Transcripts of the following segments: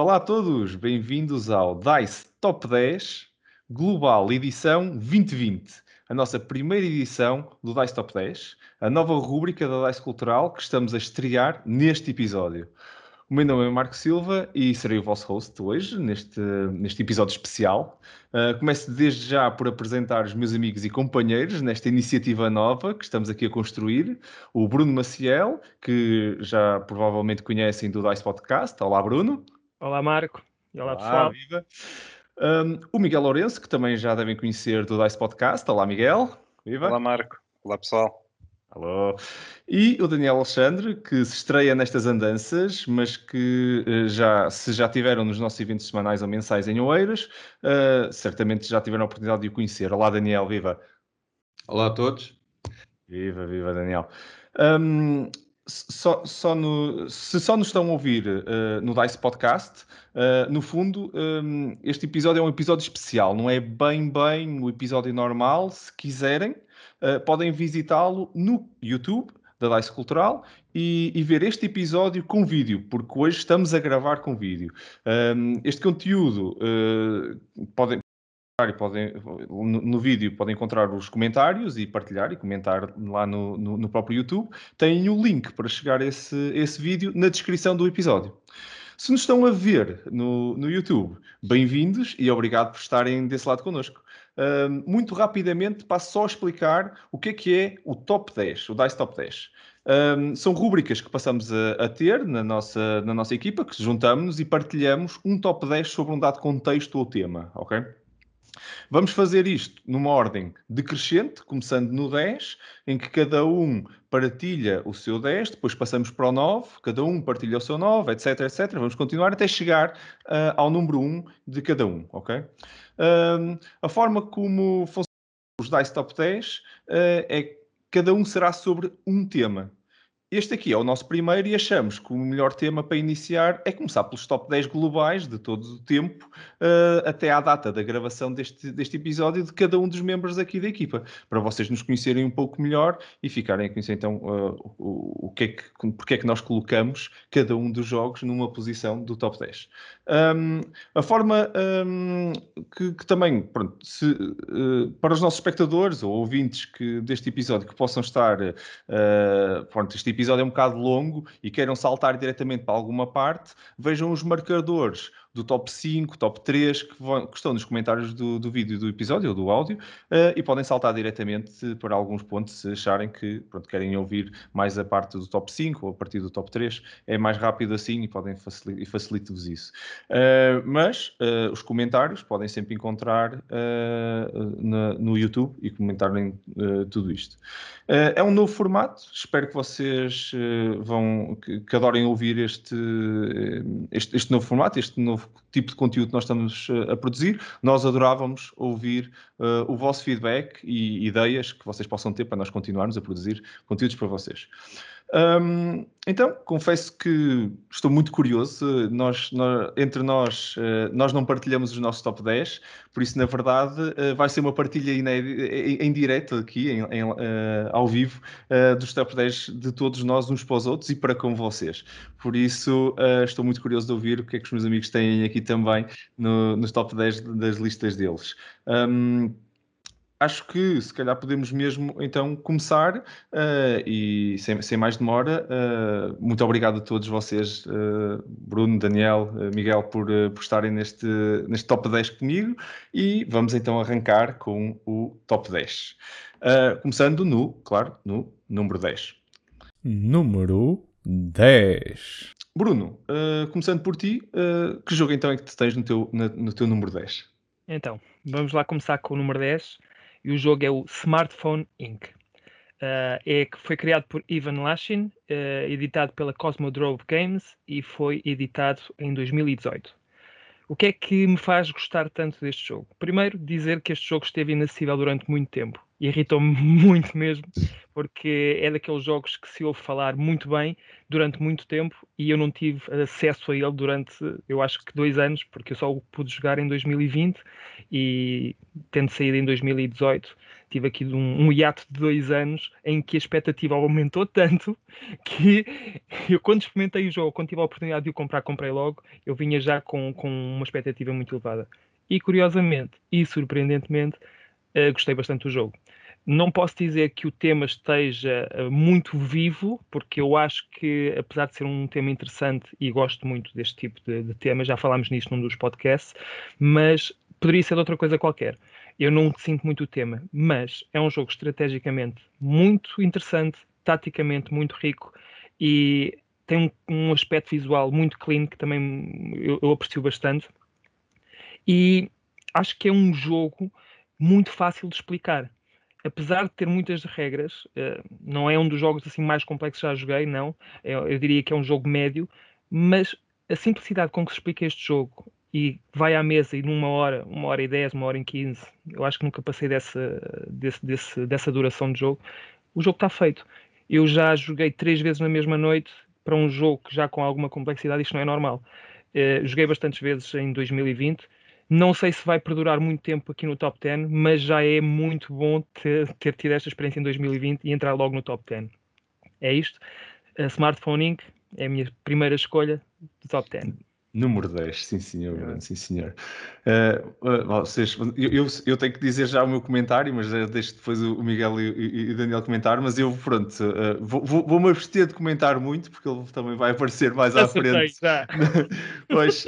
Olá a todos, bem-vindos ao DICE Top 10 Global Edição 2020, a nossa primeira edição do DICE Top 10, a nova rúbrica da DICE Cultural que estamos a estrear neste episódio. O meu nome é Marco Silva e serei o vosso host hoje, neste, neste episódio especial. Uh, começo desde já por apresentar os meus amigos e companheiros nesta iniciativa nova que estamos aqui a construir. O Bruno Maciel, que já provavelmente conhecem do DICE Podcast. Olá, Bruno. Olá, Marco. E olá, olá pessoal. Viva. Um, o Miguel Lourenço, que também já devem conhecer do DICE Podcast. Olá, Miguel. Viva. Olá, Marco. Olá, pessoal. Alô. E o Daniel Alexandre, que se estreia nestas andanças, mas que uh, já, se já tiveram nos nossos eventos semanais ou mensais em Oeiras, uh, certamente já tiveram a oportunidade de o conhecer. Olá, Daniel, viva. Olá a todos. Viva, viva, Daniel. Um, só, só no, se só nos estão a ouvir uh, no DICE Podcast, uh, no fundo, um, este episódio é um episódio especial, não é bem, bem o episódio normal. Se quiserem, uh, podem visitá-lo no YouTube da DICE Cultural e, e, ver este episódio com vídeo, porque hoje estamos a gravar com vídeo. Um, este conteúdo podem, podem, no, no, vídeo podem encontrar os comentários e partilhar e comentar lá no, no, no próprio YouTube. Tem o link para chegar a esse, esse vídeo na descrição do episódio. Se nos estão a ver no, no YouTube, bem-vindos e obrigado por estarem desse lado connosco. Uh, muito rapidamente passo só a explicar o que é que é o Top 10, o DICE Top 10. Um, são rubricas que passamos a, a, ter na nossa, na nossa equipa, que juntamos e partilhamos um top 10 sobre um dado contexto ou tema, ok? Vamos fazer isto numa ordem decrescente, começando no 10, em que cada um partilha o seu 10, depois passamos para o 9, cada um partilha o seu 9, etc, etc. Vamos continuar até chegar uh, ao número 1 de cada um, ok? Uh, a forma como funcionam os DICE Top 10 uh, é que cada um será sobre um tema. Este aqui é o nosso primeiro e achamos que o melhor tema para iniciar é começar pelos top 10 globais de todo o tempo, uh, até à data da gravação deste, deste episódio, de cada um dos membros aqui da equipa, para vocês nos conhecerem um pouco melhor e ficarem a conhecer então uh, o, o que é que, porque é que nós colocamos cada um dos jogos numa posição do top 10. Um, a forma um, que, que, também, pronto, se, uh, para os nossos espectadores ou ouvintes que, deste episódio que possam estar, pronto, este episódio é um bocado longo e queiram saltar diretamente para alguma parte, vejam os marcadores do top 5, top 3, que, vão, que estão nos comentários do, do vídeo do episódio ou do áudio, uh, e podem saltar diretamente para alguns pontos se acharem que pronto, querem ouvir mais a parte do top 5 ou a partir do top 3. É mais rápido assim e podem facilita, facilita-vos isso. Uh, mas uh, os comentários podem sempre encontrar na, no YouTube e comentarem tudo isto. é um novo formato, espero que vocês vão que, que, adorem ouvir este, este, este novo formato, este novo tipo de conteúdo que nós estamos uh, a produzir. Nós adorávamos ouvir uh, o vosso feedback e ideias que vocês possam ter para nós continuarmos a produzir conteúdos para vocês. Um, então, confesso que estou muito curioso. Nós, nós, entre nós, uh, nós não partilhamos os nossos top 10, por isso, na verdade, uh, vai ser uma partilha em, em direto aqui, em, em, uh, ao vivo, dos top 10 de todos nós, uns para os outros e para com vocês. Por isso, estou muito curioso de ouvir o que é que os meus amigos têm aqui também no, nos top 10 das listas deles. Um, acho que se calhar podemos mesmo então começar uh, e sem, sem, mais demora, uh, muito obrigado a todos vocês, uh, Bruno, Daniel, Miguel, por, por estarem neste, neste top 10 comigo e vamos então arrancar com o top 10. começando no, claro, no número 10. Número 10. Bruno, começando por ti, que jogo então é que tu tens no teu, no, no teu número 10? Então, vamos lá começar com o número 10 e o jogo é o Smartphone Inc. Uh, é foi criado por Ivan Lashin, uh, editado pela Cosmodrome Games e foi editado em 2018. O que é que me faz gostar tanto deste jogo? Primeiro, dizer que este jogo esteve inacessível durante muito tempo. Irritou-me muito mesmo, porque é daqueles jogos que se ouve falar muito bem durante muito tempo e eu não tive acesso a ele durante, eu acho que dois anos, porque eu só o pude jogar em 2020 e tendo saído em 2018, tive aqui um, um hiato de dois anos em que a expectativa aumentou tanto que eu quando experimentei o jogo, quando tive a oportunidade de o comprar, comprei logo, eu vinha já com, com uma expectativa muito elevada. E curiosamente e surpreendentemente, uh, gostei bastante do jogo. Não posso dizer que o tema esteja uh, muito vivo, porque eu acho que, apesar de ser um tema interessante e gosto muito deste tipo de, de tema, já falámos nisso num dos podcasts, mas poderia ser outra coisa qualquer. Eu não sinto muito o tema, mas é um jogo estrategicamente muito interessante, taticamente muito rico e tem um, um aspecto visual muito clean que também eu, eu aprecio bastante. E acho que é um jogo muito fácil de explicar. Apesar de ter muitas regras, uh, não é um dos jogos assim mais complexos que já joguei, não. Eu, eu, diria que é um jogo médio, mas a simplicidade com que se explica este jogo e vai à mesa e numa hora, uma hora e dez, uma hora e quinze, eu acho que nunca passei dessa, desse, desse, dessa duração de jogo, o jogo está feito. Eu já joguei três vezes na mesma noite para um jogo já com alguma complexidade, isto não é normal. Uh, joguei bastantes vezes em 2020 não sei se vai perdurar muito tempo aqui no top 10, mas já é muito bom ter, ter tido esta experiência em 2020 e entrar logo no top 10. É isto. A Smartphone Inc. é a minha primeira escolha do top 10. Número 10, sim senhor, é. sim senhor. Uh, uh, vocês, eu, eu, eu, tenho que dizer já o meu comentário, mas deixo depois o Miguel e, o Daniel comentar, mas eu, pronto, uh, vou-me vou abster de comentar muito, porque ele também vai aparecer mais à frente. pois,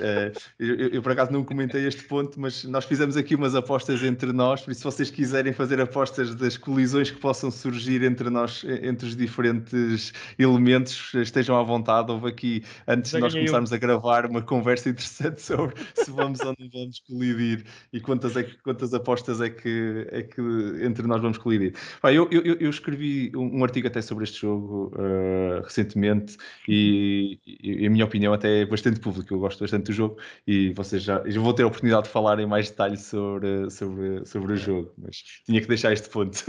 eu, eu, por acaso não comentei este ponto, mas nós fizemos aqui umas apostas entre nós, por isso se vocês quiserem fazer apostas das colisões que possam surgir entre nós, entre os diferentes elementos, estejam à vontade. Houve aqui, antes de nós começarmos um. a gravar, uma conversa interessante sobre se vamos ou não vamos colidir e quantas, é que, quantas apostas é que, é que entre nós vamos colidir. Eu, eu, eu, escrevi um, artigo até sobre este jogo uh, recentemente e, e, a minha opinião até é bastante pública. Eu gosto bastante do jogo e vocês já eu vou ter a oportunidade de falar em mais detalhe sobre, sobre, sobre o jogo, mas tinha que deixar este ponto.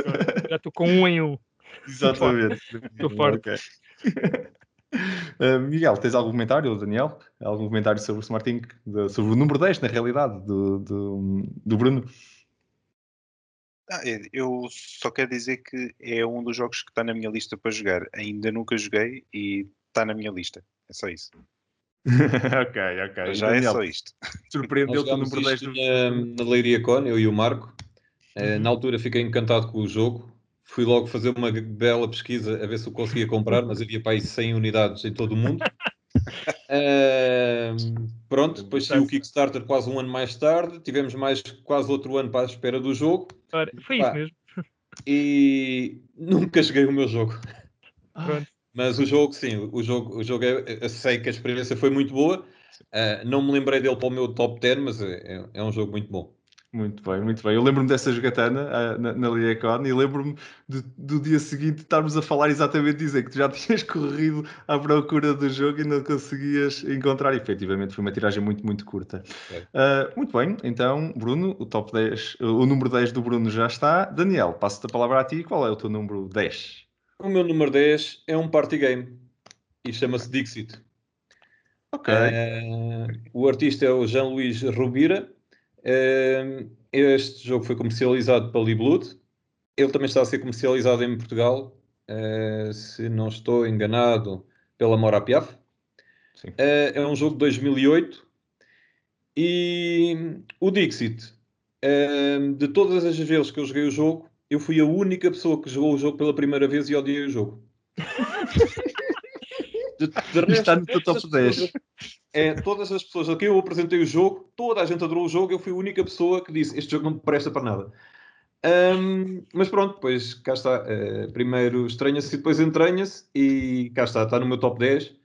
Já estou com um em um. Exatamente. Estou forte. Okay. Uh, Miguel, tens algum comentário, Daniel? Algum comentário sobre o Smart Inc? De, sobre o número 10, na realidade, do, do, do Bruno? Ah, é, eu só quero dizer que é um dos jogos que está na minha lista para jogar. Ainda nunca joguei e está na minha lista. É só isso. ok, ok. Já é Daniel, é só isto. Surpreendeu-te o número 10 do... na, na Leiria Con, eu e o Marco. Uh, na altura fiquei encantado com o jogo fui logo fazer uma bela pesquisa a ver se eu conseguia comprar, mas havia para aí 100 unidades em todo o mundo. uh, pronto, depois saiu o Kickstarter quase um ano mais tarde, tivemos mais quase outro ano para a espera do jogo. foi Pá, isso mesmo. E nunca joguei o meu jogo. Pronto. Mas o jogo, sim, o jogo, o jogo é, eu sei que a experiência foi muito boa. Uh, não me lembrei dele para o meu top 10, mas é, é um jogo muito bom. Muito bem, muito bem. Eu lembro-me dessa jogatana uh, na, na Liacon e lembro-me do dia seguinte estarmos a falar exatamente dizer que tu já tinhas corrido à procura do jogo e não conseguias encontrar. E, efetivamente, foi uma tiragem muito, muito curta. Uh, muito bem, então, Bruno, o top 10, o número 10 do Bruno já está. Daniel, passo-te a palavra a ti. Qual é o teu número 10? O meu número 10 é um party game e chama-se Dixit. Ok. Uh, o artista é o Jean-Louis Rubira este jogo foi comercializado pela Blood. Ele também está a ser comercializado em Portugal, uh, se não estou enganado, pela Mora Piaf. Uh, é um jogo de 2008. E o Dixit, de todas as vezes que eu joguei o jogo, eu fui a única pessoa que jogou o jogo pela primeira vez e odiei o jogo. de, de resto, está no top 10 é, todas as pessoas a quem eu apresentei o jogo, toda a gente adorou o jogo, eu fui a única pessoa que disse este jogo não me presta para nada. Um, mas pronto, depois cá está. Uh, primeiro estranha-se e depois entranha-se, e cá está, está no meu top 10. Uh,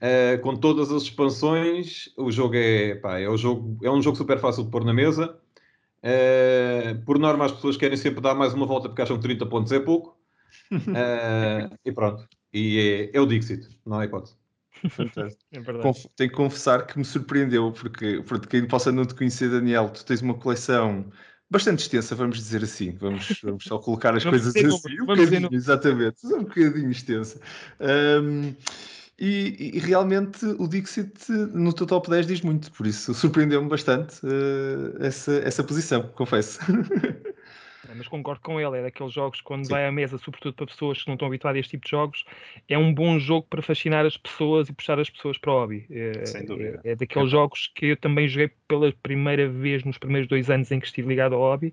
eh, com todas as expansões, o jogo é, pá, é, o jogo, é um jogo super fácil de pôr na mesa. Uh, por norma, as pessoas querem sempre dar mais uma volta porque acham que 30 pontos é pouco. e pronto. E é, é o Dixit, não é hipótese. É Tenho que confessar que me surpreendeu, porque, porque quem possa não te conhecer, Daniel, tu tens uma coleção bastante extensa, vamos dizer assim. Vamos, vamos só colocar as coisas assim, um bocadinho, exatamente, um bocadinho extensa. Um, e, e, realmente o Dixit no teu top 10 diz muito, por isso surpreendeu-me bastante uh, essa, essa posição, confesso. É, mas concordo com ele, é daqueles jogos quando Sim. vai à mesa, sobretudo para pessoas que não estão habituadas a este tipo de jogos, é um bom jogo para fascinar as pessoas e puxar as pessoas para o hobby. É, Sem dúvida. é, é daqueles jogos que eu também joguei pela primeira vez nos primeiros dois anos em que estive ligado ao hobby.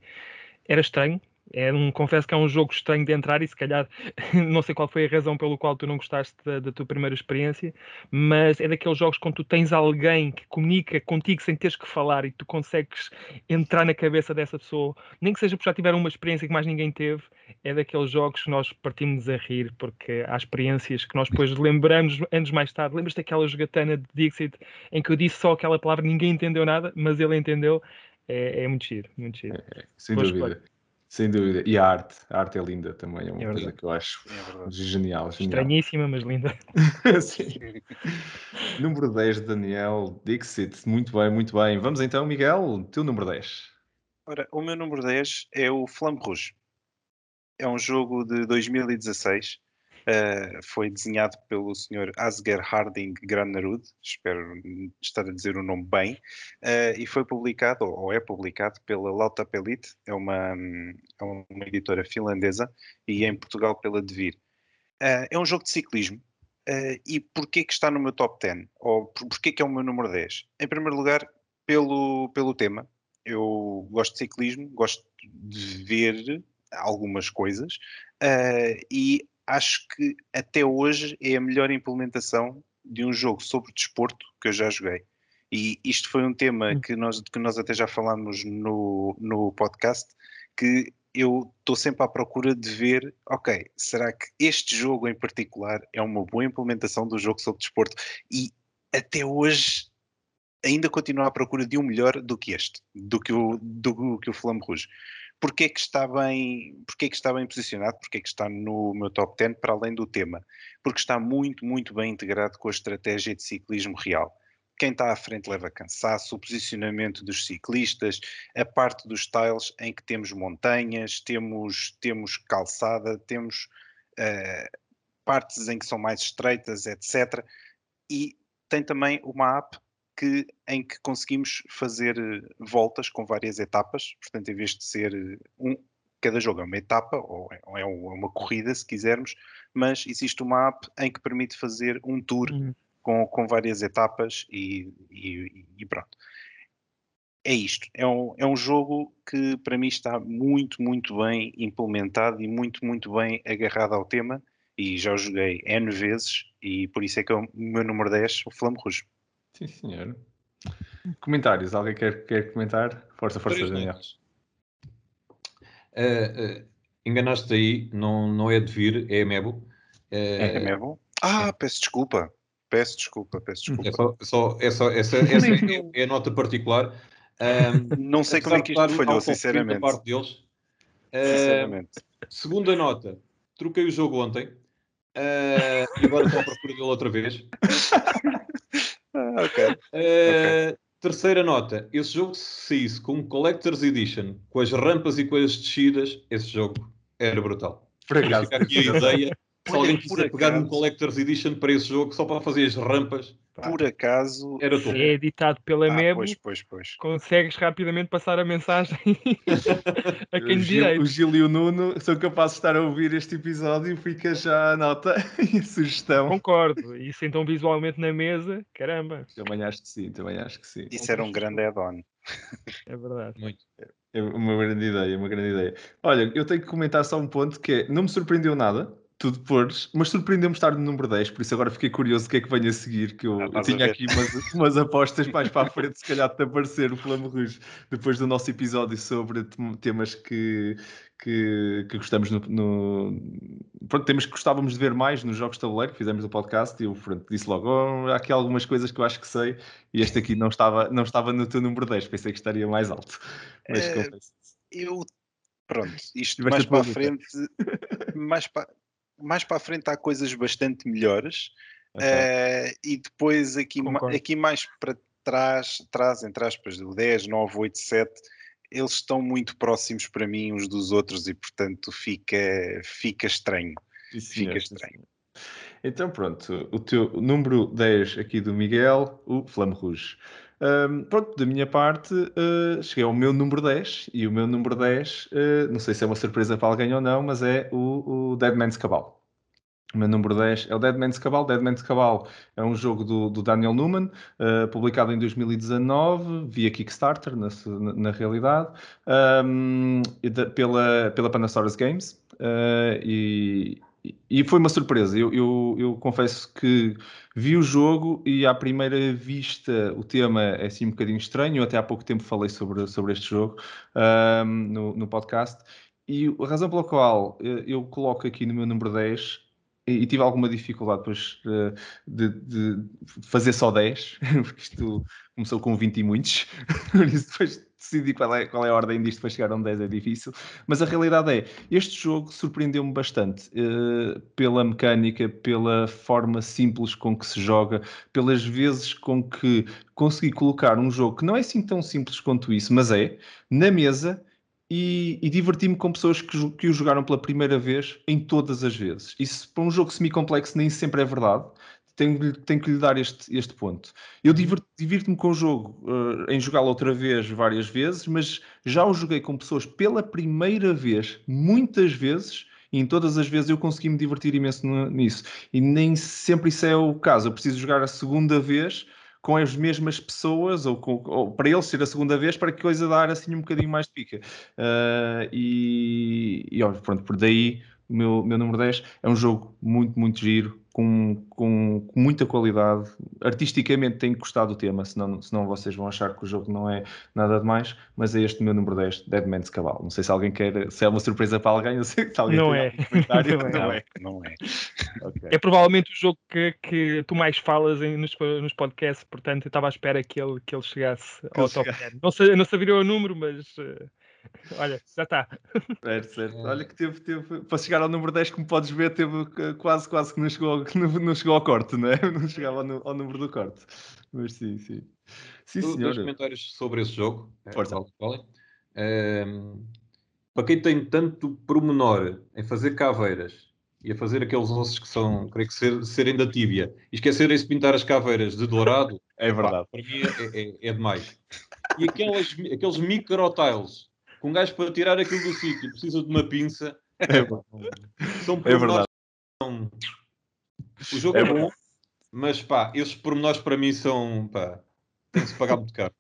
Era estranho, é um, confesso que é um jogo estranho de entrar e se calhar não sei qual foi a razão pelo qual tu não gostaste da, da, tua primeira experiência, mas é daqueles jogos quando tu tens alguém que comunica contigo sem teres que falar e tu consegues entrar na cabeça dessa pessoa, nem que seja porque já tiveram uma experiência que mais ninguém teve, é daqueles jogos que nós partimos a rir porque há experiências que nós depois lembramos anos mais tarde. Lembras daquela jogatana de Dixit em que eu disse só aquela palavra, ninguém entendeu nada, mas ele entendeu? É, é muito giro, muito giro. É, sem Boa dúvida. escolha. Sem dúvida. E a arte. A arte é linda também. É uma É coisa que eu acho É genial. genial. Estranhíssima, mas linda. Número 10, Daniel Dixit. Muito bem, muito bem. Vamos então, Miguel, teu número 10. Ora, o meu número 10 é o Flamme Rouge. É um jogo de 2016. Uh, foi desenhado pelo Sr. Asger Harding Granerud, espero estar a dizer o nome bem, uh, e foi publicado, ou é publicado, pela Lauta Pelite, é uma, é uma editora finlandesa, e em Portugal pela Devir. Uh, é um jogo de ciclismo, e porquê que está no meu top 10? Ou por- porquê que é o meu número 10? Em primeiro lugar, pelo, pelo tema. Eu gosto de ciclismo, gosto de ver algumas coisas, e acho que até hoje é a melhor implementação de um jogo sobre desporto que eu já joguei. E isto foi um tema Hum. que nós, que nós até já falámos no, no podcast, que eu estou sempre à procura de ver, ok, será que este jogo em particular é uma boa implementação do jogo sobre desporto? E até hoje ainda continuo à procura de um melhor do que este, do que o, do que o Rouge. Porquê que está bem, porquê que está bem posicionado, porquê que está no meu top 10 para além do tema? Porque está muito, muito bem integrado com a estratégia de ciclismo real. Quem está à frente leva cansaço, o posicionamento dos ciclistas, a parte dos tiles em que temos montanhas, temos, temos calçada, temos eh, partes em que são mais estreitas, etc. E tem também uma app que, em que conseguimos fazer eh, voltas com várias etapas, portanto, em vez de ser eh, um, cada jogo é uma etapa, ou é, ou é é uma corrida, se quisermos, mas existe uma app em que permite fazer um tour Hum. com, com várias etapas e, e- e pronto. É isto. É um, é um jogo que para mim está muito, muito bem implementado e muito, muito bem agarrado ao tema. E já o joguei N vezes e por isso é que é o meu número 10, o Flame Rouge. Sim, senhor. Comentários. Alguém quer, quer comentar? Força, força, Três Daniel. notas. Eh, eh, enganaste aí, não, não é de vir, é Mebo. É, Eh, mesmo? Ah, peço desculpa. Peço desculpa, peço é desculpa. só, só, é só, essa, essa é, é a nota particular. Não sei como é que isto falhou, da sinceramente. parte deles. Sinceramente. segunda nota, troquei o jogo ontem eh, e agora estou à procura dele outra vez. Ah, ok. Eh, Terceira nota, esse jogo se saísse com um Collector's Edition, com as rampas e com as descidas, esse jogo era brutal. Por acaso. Fica aqui a ideia. Se Olha, alguém quiser pegar num acaso- Collector's Edition para esse jogo, só para fazer as rampas, pá, Por acaso. era top. É editado pela Ah, Mebo, pois, pois, pois. consegues rapidamente passar a mensagem a quem o, direito. o Gil e o Nuno são capazes de estar a ouvir este episódio. Fica já a nota e a sugestão. Concordo. Isso então visualmente na mesa, caramba, Também acho que sim, também acho que sim. Isso era um grande add-on. é verdade. Muito. É uma grande ideia, uma grande ideia. Olha, eu tenho que comentar só um ponto que é, não me surpreendeu nada, tu depois, mas surpreendeu-me estar no número 10, por isso agora fiquei curioso o que é que vem a seguir, que eu, Ah, eu tinha aqui umas, umas apostas mais para a frente, se calhar de aparecer o Flame Rouge, depois do nosso episódio sobre tem- temas que, que, que gostamos no, no- Pronto, temas que gostávamos de ver mais nos jogos de tabuleiro, que fizemos no podcast, e eu pronto, disse logo, "Oh, há aqui algumas coisas que eu acho que sei, e este aqui não estava, não estava no teu número 10, pensei que estaria mais alto. Mas É, confesso. Eu. Pronto, isto mais para a frente. Mais para, mais para a frente há coisas bastante melhores. Ok. Eh, e depois aqui, ma- aqui mais para trás, trás, entre aspas, do 10, 9, 8, 7, eles estão muito próximos para mim uns dos outros e, portanto, fica, fica estranho. Sim, Fica estranho. Então pronto, o teu número 10 aqui do Miguel, o Flame Rouge. Hum, pronto, da minha parte, uh, cheguei ao meu número 10 e o meu número 10, uh, não sei se é uma surpresa para alguém ou não, mas é o, o Dead Man's Cabal. O meu número 10 é o Dead Man's Cabal. Dead Man's Cabal é um jogo do, do Daniel Newman, uh, publicado em 2019, via Kickstarter, na, na, realidade, um, e da- pela, pela Panasaurus Games. E, e foi uma surpresa. Eu, eu, eu confesso que vi o jogo e à primeira vista o tema é assim um bocadinho estranho. Eu até há pouco tempo falei sobre, sobre este jogo um, no, no podcast. E a razão pela qual eh, eu coloco aqui no meu número 10 e, tive alguma dificuldade depois eh, de, de fazer só 10, porque isto começou com 20 e muitos, por isso depois decidi qual é, qual é a ordem disto para chegar a um 10 é difícil, mas a realidade é, este jogo surpreendeu-me bastante eh, pela mecânica, pela forma simples com que se joga, pelas vezes com que consegui colocar um jogo que não é assim tão simples quanto isso, mas é, na mesa e, e diverti-me com pessoas que, que o jogaram pela primeira vez em todas as vezes. Isso para um jogo semi-complexo nem sempre é verdade. Tenho, que lhe- tenho que lhe dar este, este ponto. Eu diver- divirto-me com o jogo eh, em jogá-lo outra vez várias vezes, mas já o joguei com pessoas pela primeira vez, muitas vezes, e em todas as vezes eu consegui me divertir imenso nisso. E nem sempre isso é o caso. Eu preciso jogar a segunda vez com as mesmas pessoas, ou, com- ou para eles ser a segunda vez, para que a coisa dar assim um bocadinho mais de pica. Uh, e, e óbvio, pronto, por daí o meu, meu número 10 é um jogo muito, muito giro, com, com, com muita qualidade. Artisticamente tem gostado do tema, senão, senão vocês vão achar que o jogo não é nada demais, mas é este o meu número 10, Dead Man's Cabal. Não sei se alguém quer, se é uma surpresa para alguém, sei que se alguém Não é. algum comentário, Não é. não é. Não é. Ok. É provavelmente o jogo que, que tu mais falas em- nos, nos podcasts, portanto eu estava à espera que ele, que ele chegasse Que ao ele top chegasse. 10. Não, sei, não saberia o número, mas eh, olha, já está. Certo, certo. Olha que teve, teve, para chegar ao número 10, como podes ver, teve eh, quase, quase que não chegou, não, não chegou ao corte, não é? Não chegava ao, ao número do corte. Mas sim, sim. Sim, Do- Dois comentários sobre esse jogo. eh, Força. que falem. Ehm, para quem tem tanto pormenor em fazer caveiras e a fazer aqueles ossos que são, creio que ser, serem da tíbia, e esquecerem-se de pintar as caveiras de dourado, É pá, verdade. para mim é, é- é demais. E aquelas, aqueles micro-tiles, que um gajo para tirar aquilo do sítio precisa de uma pinça, É, são É verdade. são- O jogo É é, bom, mas pá, esses pormenores para mim são, pá, tem que se pagar muito caro.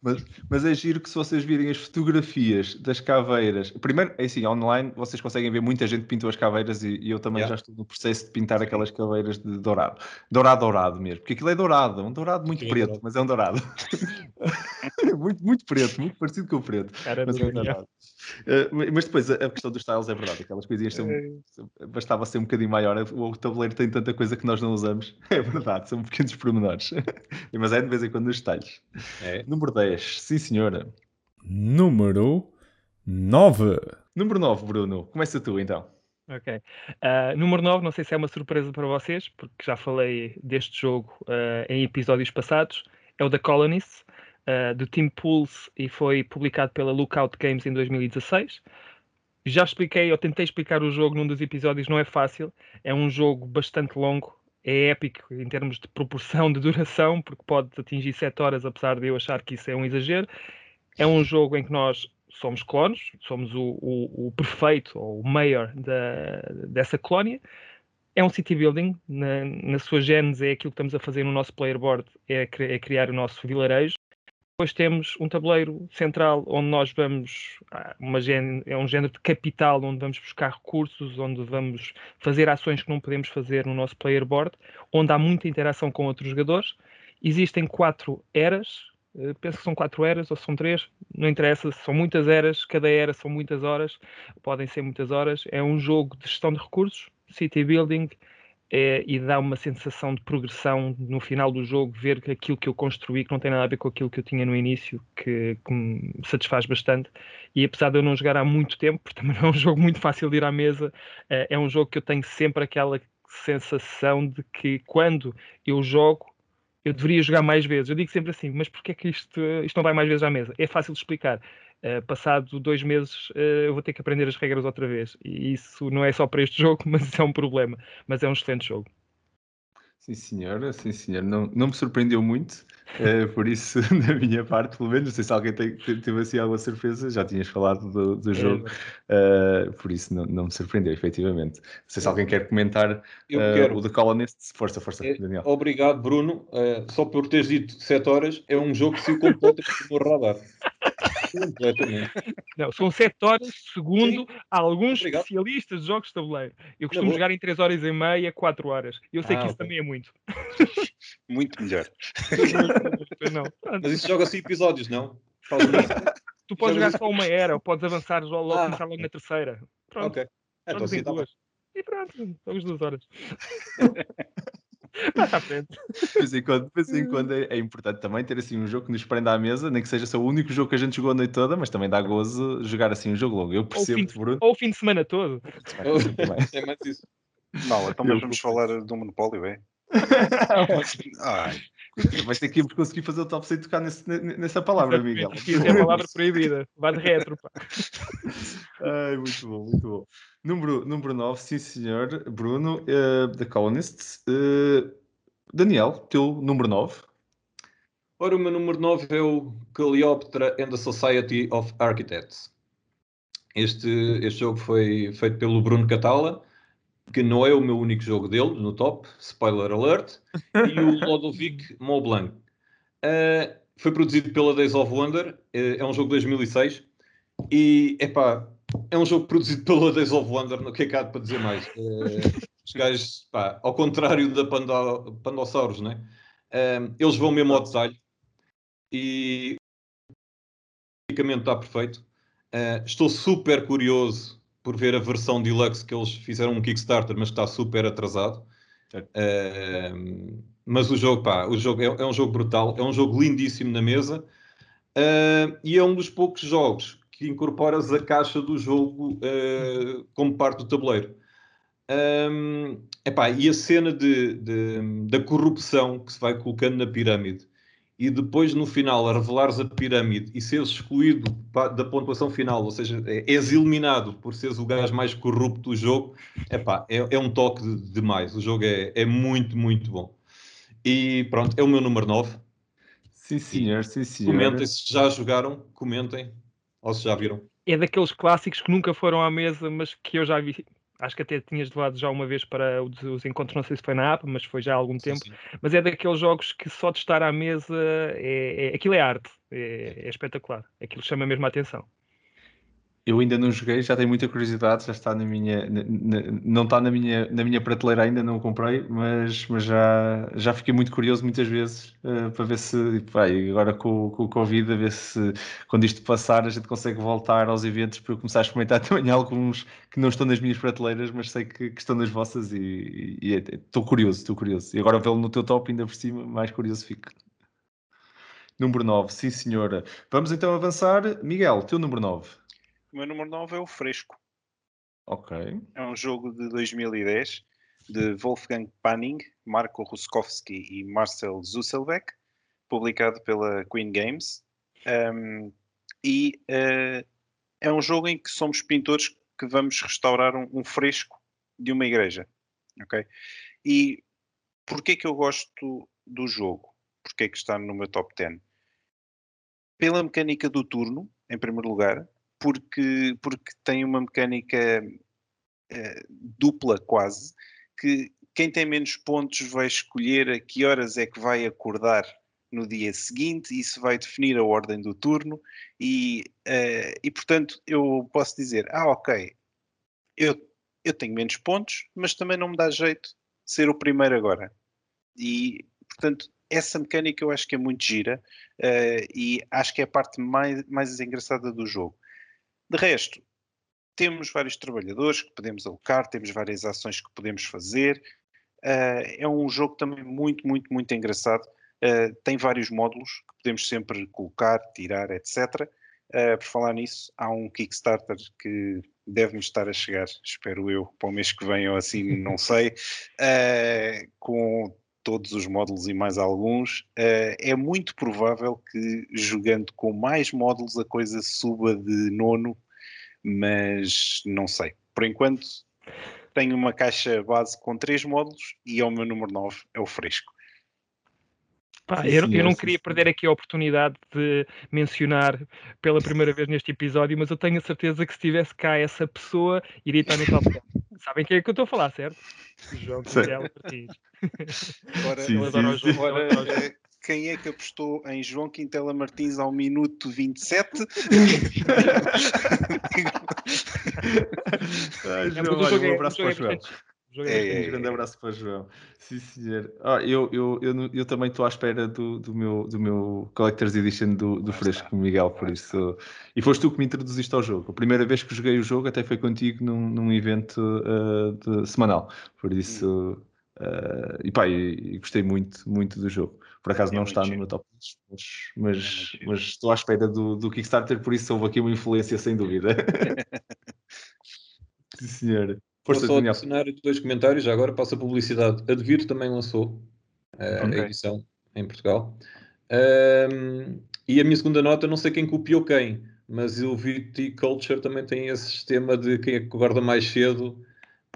Mas, mas é giro que se vocês virem as fotografias das caveiras, primeiro, é assim, online vocês conseguem ver muita gente pintou as caveiras e, e eu também Yeah. já estou no processo de pintar aquelas caveiras de dourado. Dourado, dourado mesmo, porque aquilo é dourado, um dourado muito Sim, é preto, dourado. mas é um dourado. muito, muito preto, muito parecido com o preto. Cara, Mas, é verdade. Eh, mas depois a questão dos tiles é verdade, aquelas coisinhas são, É. bastava ser um bocadinho maior. O tabuleiro tem tanta coisa que nós não usamos. É verdade, são pequenos pormenores. Mas é de vez em quando nos detalhes. É. Número 10, sim senhora. Número 9. Número 9, Bruno. Começa tu então. Ok. Ah, número 9, não sei se é uma surpresa para vocês, porque já falei deste jogo ah, em episódios passados. É o The Colonists, ah, do Team Pulse, e foi publicado pela Lookout Games em 2016. Já expliquei, ou tentei explicar o jogo num dos episódios, não é fácil. É um jogo bastante longo, é épico em termos de proporção de duração, porque pode atingir 7 horas, apesar de eu achar que isso é um exagero. É um jogo em que nós somos clones, somos o, o, o prefeito ou o mayor da, dessa colónia. É um city building, na, na sua gênese é aquilo que estamos a fazer no nosso player board, é, é criar o nosso vilarejo. Depois temos um tabuleiro central onde nós vamos, ah, uma gén- é um género de capital onde vamos buscar recursos, onde vamos fazer ações que não podemos fazer no nosso player board, onde há muita interação com outros jogadores. Existem quatro eras, eh, penso que são quatro eras ou são três, não interessa, são muitas eras, cada era são muitas horas, podem ser muitas horas. É um jogo de gestão de recursos, city building, é, e dá uma sensação de progressão no final do jogo, ver que aquilo que eu construí, que não tem nada a ver com aquilo que eu tinha no início, que, que me satisfaz bastante. E apesar de eu não jogar há muito tempo, porque também não é um jogo muito fácil de ir à mesa, eh, é um jogo que eu tenho sempre aquela sensação de que quando eu jogo, eu deveria jogar mais vezes. Eu digo sempre assim, mas porquê é que isto, isto não vai mais vezes à mesa? É fácil de explicar. Uh, passado dois meses uh, eu vou ter que aprender as regras outra vez. E isso não é só para este jogo, mas isso é um problema. Mas é um excelente jogo. Sim, senhora, sim, senhor. Não, não me surpreendeu muito, uh, por isso, da minha parte, pelo menos, não sei se alguém tem, teve assim alguma surpresa, já tinhas falado do, do jogo, uh, por isso não, não me surpreendeu, efetivamente. Não sei se alguém quer comentar uh, o The Colonists. Força, força, é, Daniel. Obrigado, Bruno. só por teres dito 7 horas, é um jogo que se completa no radar. Não, são 7 horas, segundo Sim. alguns Obrigado. especialistas de jogos de tabuleiro. Eu costumo jogar em 3 horas e meia, 4 horas. Eu sei ah, que isso okay. também é muito. Muito melhor. não. Mas isso joga-se episódios, não? Tu podes jogar só uma era, ou podes avançar logo, ah. começar logo na terceira. Pronto. Ok. Então, tá duas. E pronto, jogos duas horas. Passa à frente. De vez em quando, de vez em quando é, é, importante também ter assim um jogo que nos prenda à mesa, nem que seja só o único jogo que a gente jogou a noite toda, mas também dá gozo jogar assim um jogo longo. Eu percebo, ou fim, Bruno. Ou o fim de semana todo. É mais isso. Não, então mas vamos falar do Monopólio, é? Ai. Vais ter que conseguir fazer o top sem tocar nesse, nessa palavra, Miguel. Isso é a palavra proibida. Vai de retro, pá. Ai, muito bom, muito bom. Número, número 9, sim senhor. Bruno, uh, The Colonists. Uh, Daniel, teu número 9. Ora, o meu número 9 é o Cleopatra and the Society of Architects. Este, este jogo foi feito pelo Bruno Catala que não é o meu único jogo dele no top, spoiler alert, e o Lodovic Montblanc. Uh, foi produzido pela Days of Wonder, é um jogo de 2006, e epá, é um jogo produzido pela Days of Wonder, no que é que há para dizer mais? Uh, os gajos, pá, ao contrário da Pando, Pandossauros, né? Uh, eles vão mesmo ao detalhe e o está perfeito. Uh, estou super curioso por ver a versão deluxe que eles fizeram um Kickstarter, mas está super atrasado. Uh, mas o jogo, pá, o jogo é, é, um jogo brutal, é um jogo lindíssimo na mesa uh, e é um dos poucos jogos que incorporas a caixa do jogo uh, como parte do tabuleiro. Um, epá, e a cena de, de, da corrupção que se vai colocando na pirâmide e depois no final a revelares a pirâmide e seres excluído da pontuação final, ou seja, é, és eliminado por seres o gajo mais corrupto do jogo, epá, é, é um toque de, demais. O jogo é, é muito, muito bom. E pronto, é o meu número 9. Sim, senhor, sim, senhor. Comentem se já jogaram, comentem ou se já viram. É daqueles clássicos que nunca foram à mesa, mas que eu já vi acho que até tinhas levado já uma vez para os, os, encontros, não sei se foi na app, mas foi já há algum sim, tempo. Sim. Mas é daqueles jogos que só de estar à mesa, é, é aquilo é arte, é, é espetacular, aquilo chama mesmo a atenção. Eu ainda não joguei, já tenho muita curiosidade, já está na minha. Na, na, não está na minha, na minha prateleira ainda, não comprei, mas, mas já, já fiquei muito curioso muitas vezes uh, para ver se. Vai, agora com, com o Covid, a ver se quando isto passar a gente consegue voltar aos eventos para eu começar a experimentar também alguns que não estão nas minhas prateleiras, mas sei que, que estão nas vossas e é, estou curioso, estou curioso. E agora vê-lo no teu top ainda por cima, mais curioso fico. Número 9, sim senhora. Vamos então avançar. Miguel, teu número 9. O meu número 9 é o Fresco. Ok. É um jogo de 2010 de Wolfgang Panning, Marco Ruskowski e Marcel Zuselbeck, publicado pela Queen Games. Um, e uh, é um jogo em que somos pintores que vamos restaurar um, um fresco de uma igreja. Ok? E porquê que eu gosto do jogo? Porquê que está no meu top 10? Pela mecânica do turno, em primeiro lugar, porque, porque tem uma mecânica uh, dupla quase, que quem tem menos pontos vai escolher a que horas é que vai acordar no dia seguinte, isso vai definir a ordem do turno, e, uh, e portanto eu posso dizer, ah ok, eu, eu tenho menos pontos, mas também não me dá jeito ser o primeiro agora. E portanto essa mecânica eu acho que é muito gira uh, e acho que é a parte mais, mais engraçada do jogo. De resto, temos vários trabalhadores que podemos alocar, temos várias ações que podemos fazer. Uh, é um jogo também muito, muito, muito engraçado. Uh, tem vários módulos que podemos sempre colocar, tirar, etc. Uh, eh, por falar nisso, há um Kickstarter que deve-me estar a chegar, espero eu, para o mês que vem ou assim, não sei, com todos os módulos e mais alguns, uh, é muito provável que jogando com mais módulos a coisa suba de nono, mas não sei. Por enquanto, tenho uma caixa base com três módulos e é o meu número 9, é o fresco. Pá, eu, eu, não queria perder aqui a oportunidade de mencionar pela primeira vez neste episódio, mas eu tenho a certeza que se tivesse cá essa pessoa, iria estar no top 10. Sabem quem é que eu estou a falar, certo? João Miguel Martins. Ora, sim, sim, sim. Ora, quem é que apostou em João Quintela Martins ao minuto 27? Ai, João, olha, um abraço para o João. É, é, um grande abraço para o João. Sim, senhor. Ah, eu, eu, eu, eu também estou à espera do, do, meu, do meu Collector's Edition do, do Fresco, Miguel, por isso. E foste tu que me introduziste ao jogo. A primeira vez que joguei o jogo até foi contigo num, num evento uh, de, semanal. Por isso. Uh, e pá, e, e, gostei muito, muito do jogo. Por acaso é não está no meu top 10, mas, mas, é mas, estou à espera do, do Kickstarter, por isso houve aqui uma influência sem dúvida. Sim, senhor. Força, Vou só adicionar dois comentários, já agora passa a publicidade. A Devir também lançou uh, okay. a edição em Portugal. Um, e a minha segunda nota, não sei quem copiou quem, mas o Viticulture também tem esse sistema de quem é que guarda mais cedo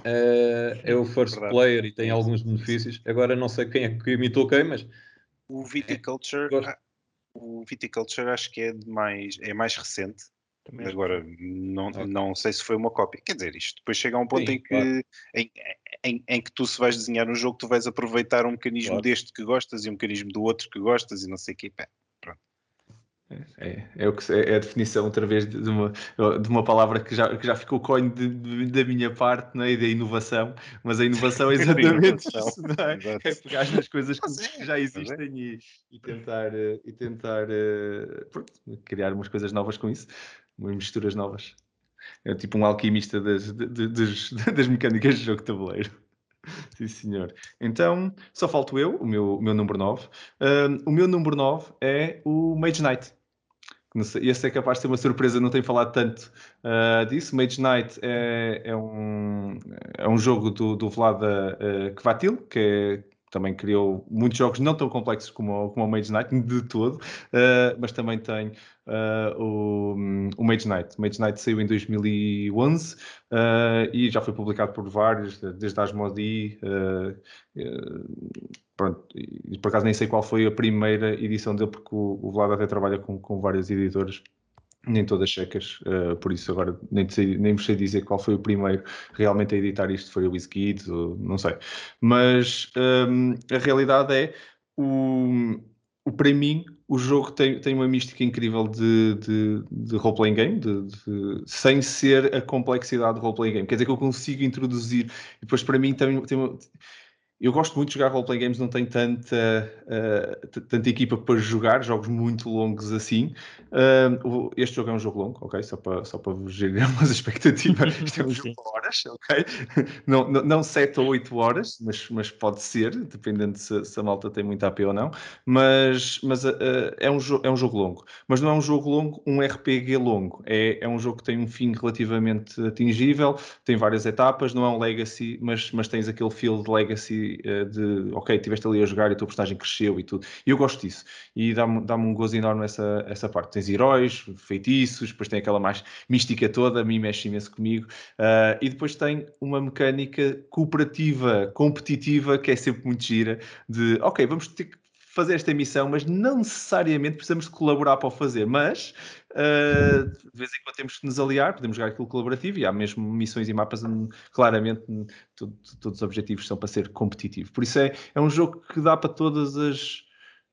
uh, é o first Verdade. player e tem alguns benefícios. Agora não sei quem é que imitou quem, mas o Viticulture, é, o Viticulture acho que é mais, é mais recente também Agora, não, okay. não sei se foi uma cópia. Quer dizer, isto depois chega a um ponto Sim, em, que, claro. em, em, em, que tu, se vais desenhar um jogo, tu vais aproveitar um mecanismo claro. deste que gostas e um mecanismo do outro que gostas e não sei o. Pá, pronto. É, é, o que, é a definição, outra vez, de uma, de uma palavra que já, que já ficou coin de, de, da minha parte, não é? E da inovação, mas a inovação é exatamente isso, não é? É pegar nas coisas que, que já existem e, e, tentar, eh, e tentar eh, pronto, criar umas coisas novas com isso umas misturas novas. É tipo um alquimista das, das, das mecânicas de jogo de tabuleiro. Sim, senhor. Então, só falto eu, o meu, o meu número 9. Uh, o meu número 9 é o Mage Knight. Esse é capaz de ser uma surpresa, não tenho falado tanto uh, disso. Mage Knight é, é, um, é um jogo do, do Vlada uh, Kvatil, que é também criou muitos jogos não tão complexos como, como o Mage Knight, de todo, uh, mas também tem uh, o, o Mage Knight. O Mage Knight saiu em 2011 uh, e já foi publicado por vários, desde Asmodee. pronto, e por acaso nem sei qual foi a primeira edição dele, porque o, o Vlad até trabalha com, com várias editoras nem todas checas, uh, por isso agora nem, sei, nem me sei dizer qual foi o primeiro realmente a editar isto, foi o WizKids, não sei. Mas um, a realidade é, o, o, para mim, o jogo tem, tem uma mística incrível de, de, de role-playing game, de, de, sem ser a complexidade do role-playing game. Quer dizer que eu consigo introduzir, e depois para mim tem, tem uma, eu gosto muito de jogar roleplay games, não tenho tanta, uh, tanta equipa para jogar, jogos muito longos assim. Uh, este jogo é um jogo longo, ok? Só para, só para vos gerir umas expectativas. Isto é um jogo de horas, ok? Não, não, não 7 ou 8 horas, mas, mas pode ser, dependendo se, se a malta tem muita AP ou não. Mas, mas uh, é, um é um jogo longo. Mas não é um jogo longo, um RPG longo. É, é um jogo que tem um fim relativamente atingível, tem várias etapas, não é um legacy, mas, mas tens aquele feel de legacy eh, de ok, estiveste ali a jogar e a tua personagem cresceu e tudo. E eu gosto disso. E dá-me dá um gozo enorme essa, essa parte. Tens heróis, feitiços, depois tem aquela mais mística toda, a mim mexe imenso comigo. Uh, e depois tem uma mecânica cooperativa, competitiva, que é sempre muito gira, de ok, vamos ter que fazer esta missão, mas não necessariamente precisamos de colaborar para o fazer, mas de vez em quando temos que nos aliar, podemos jogar aquilo colaborativo e há mesmo missões e mapas, hum, claramente hum, todos os objetivos são para ser competitivo. Por isso é, é um jogo que dá para todas as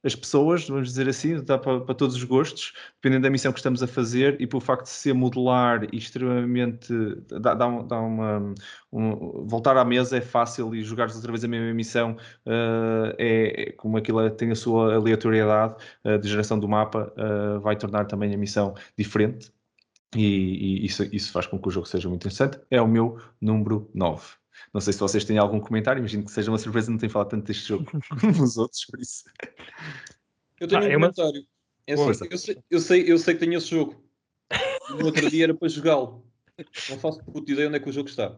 as pessoas, vamos dizer assim, dá para, para, todos os gostos, dependendo da missão que estamos a fazer e pelo facto de ser modular e extremamente. dá, dá, dá uma. Um, voltar à mesa é fácil e jogar outra vez a mesma missão uh, é, é, como aquilo é, tem a sua aleatoriedade uh, de geração do mapa, uh, vai tornar também a missão diferente. E, e isso, isso faz com que o jogo seja muito interessante. É o meu número 9. Não sei se vocês têm algum comentário, imagino que seja uma surpresa não tenho falado tanto deste jogo como os outros, por isso. Eu tenho ah, um é comentário. Uma... É assim, eu, sei, eu, sei, eu sei que tenho esse jogo. No outro dia era para jogá-lo. Não faço puta ideia onde é que o jogo está.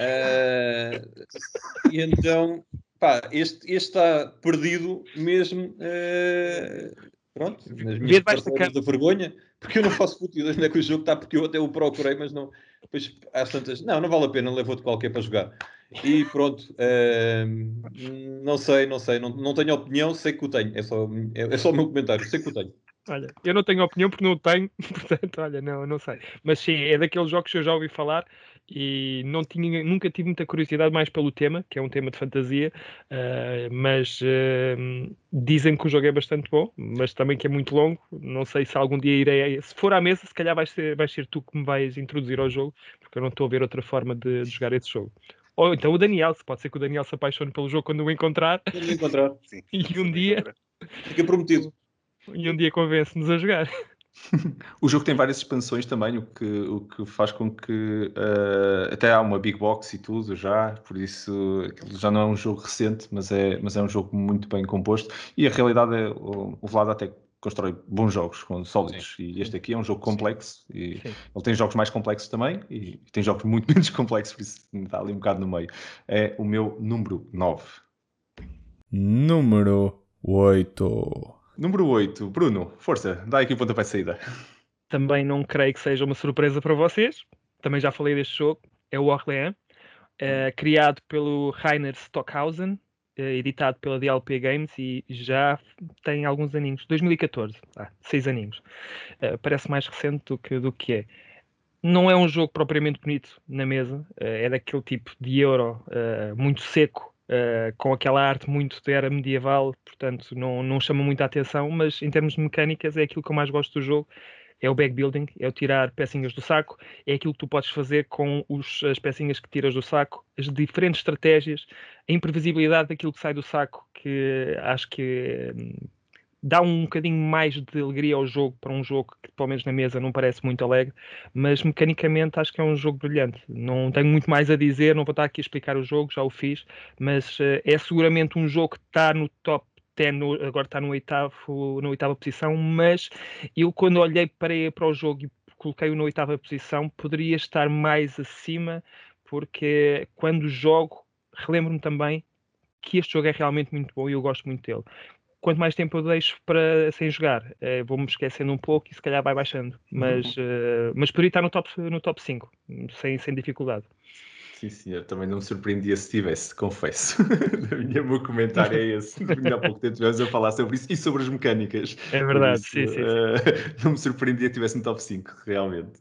Uh, e então pá, este, este está perdido mesmo. eh, pronto, nas minhas da vergonha, porque eu não faço puto ideia onde é que o jogo está, porque eu até o procurei, mas não. Depois, às tantas, não, não vale a pena, levou-te qualquer para jogar. E pronto, eh, não sei, não sei, não, não tenho opinião, sei que o tenho, é só, é, é só o meu comentário, sei que o tenho. Olha, eu não tenho opinião porque não tenho, portanto, olha, não, não sei. Mas sim, é daqueles jogos que eu já ouvi falar e não tinha, nunca tive muita curiosidade mais pelo tema, que é um tema de fantasia, ah, mas ah, dizem que o jogo é bastante bom, mas também que é muito longo. Não sei se algum dia irei. Se for à mesa, se calhar vais ser, vais ser tu que me vais introduzir ao jogo, porque eu não estou a ver outra forma de, de jogar esse jogo. Ou então o Daniel, se pode ser que o Daniel se apaixone pelo jogo quando o encontrar Quando encontrar, Sim. e um dia, fica prometido. e um dia convence-nos a jogar. O jogo tem várias expansões também, o que, o que faz com que eh, até há uma big box e tudo já, por isso aquilo já não é um jogo recente, mas é, mas é um jogo muito bem composto. E a realidade é o, o Vlad até constrói bons jogos, com sólidos. E este aqui é um jogo complexo e Sim. ele tem jogos mais complexos também e tem jogos muito menos complexos, por isso está ali um bocado no meio. É o meu número 9. Número 8. Número 8, Bruno, força, dá aqui o pontapé de saída. Também não creio que seja uma surpresa para vocês. Também já falei deste jogo. É o Orléans, eh, criado pelo Rainer Stockhausen, eh, editado pela DLP Games e já tem alguns aninhos. 2014, ah, seis aninhos. Eh, parece mais recente do que, do que é. Não é um jogo propriamente bonito na mesa. é daquele tipo de euro muito seco, eh, com aquela arte muito da era medieval, portanto não, não chama muita atenção, mas em termos de mecânicas é aquilo que eu mais gosto do jogo é o backbuilding, é o tirar pecinhas do saco, é aquilo que tu podes fazer com os, as pecinhas que tiras do saco, as diferentes estratégias, a imprevisibilidade daquilo que sai do saco, que acho que hum, dá um bocadinho mais de alegria ao jogo para um jogo que, pelo menos na mesa, não parece muito alegre, mas mecanicamente acho que é um jogo brilhante. Não tenho muito mais a dizer, não vou estar aqui a explicar o jogo, já o fiz, mas eh, é seguramente um jogo que está no top 10, no- agora está no oitavo, na oitava posição, mas eu quando olhei para, para o jogo e coloquei-o na oitava posição, poderia estar mais acima, porque quando jogo, relembro-me também que este jogo é realmente muito bom e eu gosto muito dele. Quanto mais tempo eu deixo para sem jogar, eh, vou-me esquecendo um pouco e se calhar vai baixando. Mas, eh, mas poderia estar no top, no top 5, sem, sem dificuldade. Sim, senhor, também não me surpreendia se tivesse, confesso. o meu comentário é esse. Ainda há pouco tempo estivemos a falar sobre isso e sobre as mecânicas. É Por verdade, isso, sim, sim, sim. eh, não me surpreendia que tivesse no top 5, realmente.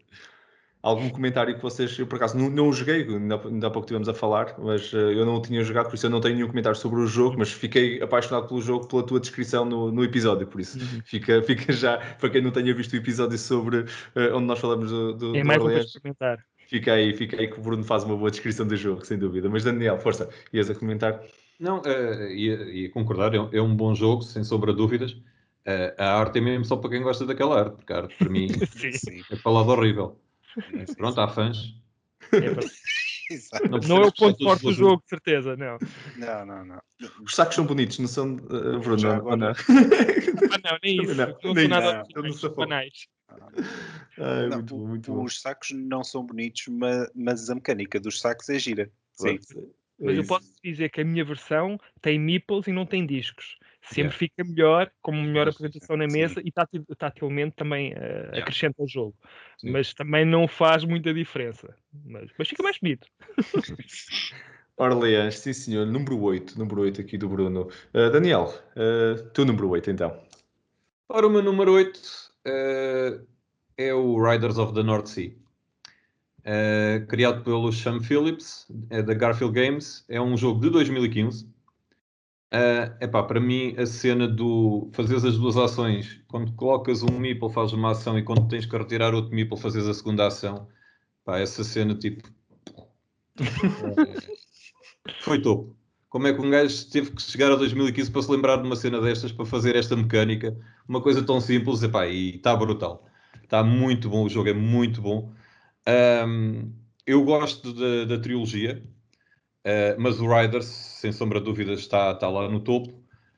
Algum comentário que vocês, eu por acaso não, não o joguei, ainda, há- ainda há pouco estivemos a falar, mas eh, eu não o tinha jogado, por isso eu não tenho nenhum comentário sobre o jogo, mas fiquei apaixonado pelo jogo pela tua descrição no, no episódio, por isso Uhum. fica, fica já, para quem não tenha visto o episódio sobre eh, onde nós falamos do, do, É do mais um para Orleans, experimentar. Fica aí, fica aí que o Bruno faz uma boa descrição do jogo, sem dúvida. Mas Daniel, força, ias a comentar? Não, eh, ia, ia concordar, é, um- é um bom jogo, sem sombra de dúvidas. A arte é mesmo só para quem gosta daquela arte, porque a arte para mim Sim, Sim. é falado horrível. Sim, Pronto, há fãs. é. Não é o ponto forte do jogo, de certeza, não. Não, não, não. Os sacos são bonitos, não são, uh, Bruno? Já não? Ah, não, nem isso. Não, Não, nem nada não, não banais. Ai, Não, muito o- bom, muito bom. os sacos não são bonitos, ma- mas a mecânica dos sacos é gira. Sim. Pronto, é Mas eu posso dizer que a minha versão tem nipples e não tem discos. Sempre Yeah. fica melhor, como melhor Sim, apresentação na sim. mesa e tátil- tatilmente também eh, Yeah. acrescenta ao jogo. Sim. Mas também não faz muita diferença. Mas, mas fica mais bonito. Orleans, sim senhor, número 8, número 8 aqui do Bruno. Uh, Daniel, uh, teu número 8 então. Ora, o meu número 8 eh, é o Riders of the North Sea. Criado pelo Sam Phillips, é da Garfield Games, é um jogo de 2015. Eh, epá, para mim, a cena do fazeres as duas ações, quando colocas um meeple, fazes uma ação e quando tens que retirar outro meeple, fazes a segunda ação. Pá, essa cena, tipo. foi topo. Como é que um gajo teve que chegar a 2015 para se lembrar de uma cena destas, para fazer esta mecânica? Uma coisa tão simples, epá, e está brutal. Está muito bom, o jogo é muito bom. Ahm, eu gosto da, da trilogia, ah, mas o Riders, sem sombra de dúvidas, está, está lá no topo.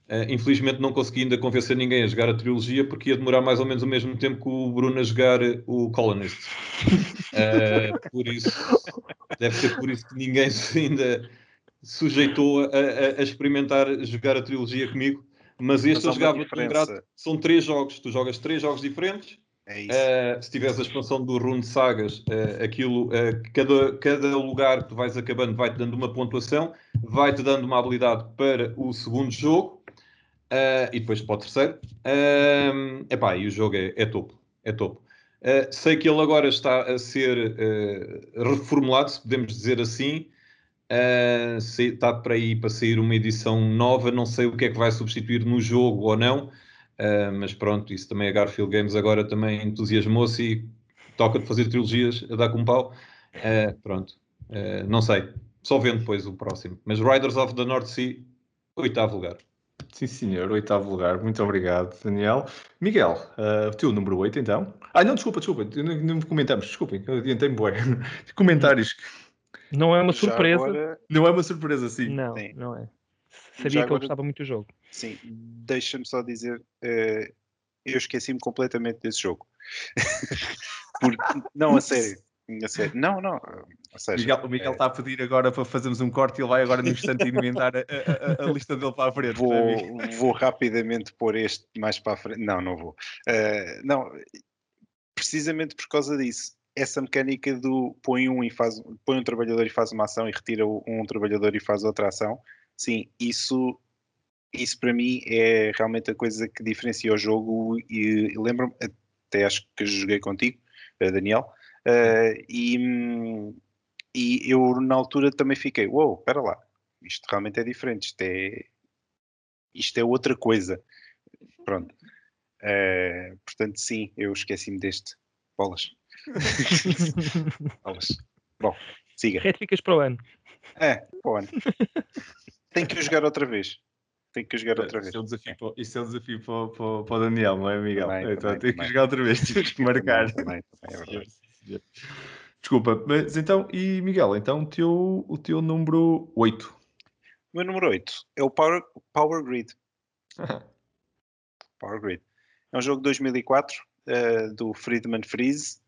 Ah, infelizmente não consegui ainda convencer ninguém a jogar a trilogia, porque ia demorar mais ou menos o mesmo tempo que o Bruno a jogar o Colonist. Ah, por isso, deve ser por isso que ninguém se ainda sujeitou a, a, a experimentar jogar a trilogia comigo, mas este Mas eu jogava diferença. São três jogos, tu jogas três jogos diferentes. É. Uh, se tiveres a expansão do Rune Sagas, uh, aquilo, uh, cada, cada lugar que tu vais acabando vai-te dando uma pontuação, vai-te dando uma habilidade para o segundo jogo e depois para o terceiro. Uh, epá, e o jogo é, é topo, é topo. sei que ele agora está a ser reformulado, se podemos dizer assim. está para aí para sair uma edição nova, não sei o que é que vai substituir no jogo ou não. Uh, mas pronto, isso também a Garfield Games agora também entusiasmou-se e toca de fazer trilogias a dar com pau. Uh, pronto, uh, não sei, só vendo depois o próximo. Mas Riders of the North Sea, oitavo lugar. Sim, senhor, oitavo lugar. Muito obrigado, Daniel. Miguel, uh, teu número 8, então. Ah, não, desculpa, desculpa, não, não comentamos, desculpem, eu adiantei-me bem. Comentários. Não é uma surpresa. agora- Não é uma surpresa, sim. Não, Sim. não é. Sabia que eu agora- gostava muito do jogo. Sim, deixa-me só dizer, eh, eu esqueci-me completamente desse jogo. Porque, não, a sério, a sério. Não, não, ou seja, Miguel, o Miguel eh, está a pedir agora para fazermos um corte e ele vai agora no instante inventar a, a- a- lista dele para a frente. não é, Miguel? vou, vou rapidamente pôr este mais para a frente. Não, não vou. Eh, não, precisamente por causa disso. Essa mecânica do põe um, e faz, põe um trabalhador e faz uma ação e retira um trabalhador e faz outra ação, sim, isso, isso para mim é realmente a coisa que diferencia o jogo e lembro-me, até acho que joguei contigo, eh, Daniel, eh, e, e eu na altura também fiquei, uou, wow, espera lá, isto realmente é diferente, isto é, isto é outra coisa. Pronto. Eh, portanto, sim, eu esqueci-me deste. Bolas. Bolas. Bom, siga. Rétricas para o ano. É, bom. Tem que o jogar outra vez. Tem que o jogar outra vez. Isto é um desafio, para, isto é um desafio para, para, para o Daniel, não é, Miguel? Também, então também, tem que também. jogar outra vez, temos que marcar. Também, também, é verdade. Desculpa, mas então, e Miguel, então o teu, o teu número 8. O meu número 8 é o Power, Power Grid. Power Grid. É um jogo de 2004 eh, do Friedman Freeze,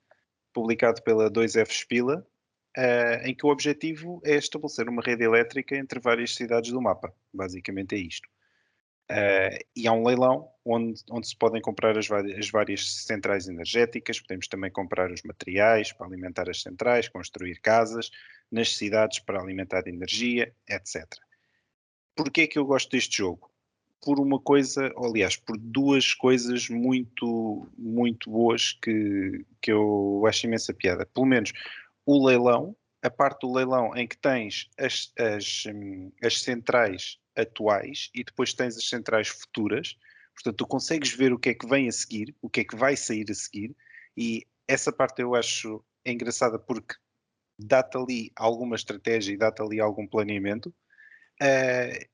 publicado pela 2F Spila, eh, em que o objetivo é estabelecer uma rede elétrica entre várias cidades do mapa. Basicamente é isto. Eh, e há um leilão onde, onde se podem comprar as, as várias centrais energéticas, podemos também comprar os materiais para alimentar as centrais, construir casas nas cidades para alimentar energia, etc. Porquê é que eu gosto deste jogo? Por uma coisa, ou, aliás, por duas coisas muito, muito boas que, que eu acho imensa piada. Pelo menos o leilão, a parte do leilão em que tens as, as, hum, as centrais atuais e depois tens as centrais futuras. Portanto, tu consegues ver o que é que vem a seguir, o que é que vai sair a seguir, e essa parte eu acho engraçada porque dá-te ali alguma estratégia e dá-te ali algum planeamento. Eh,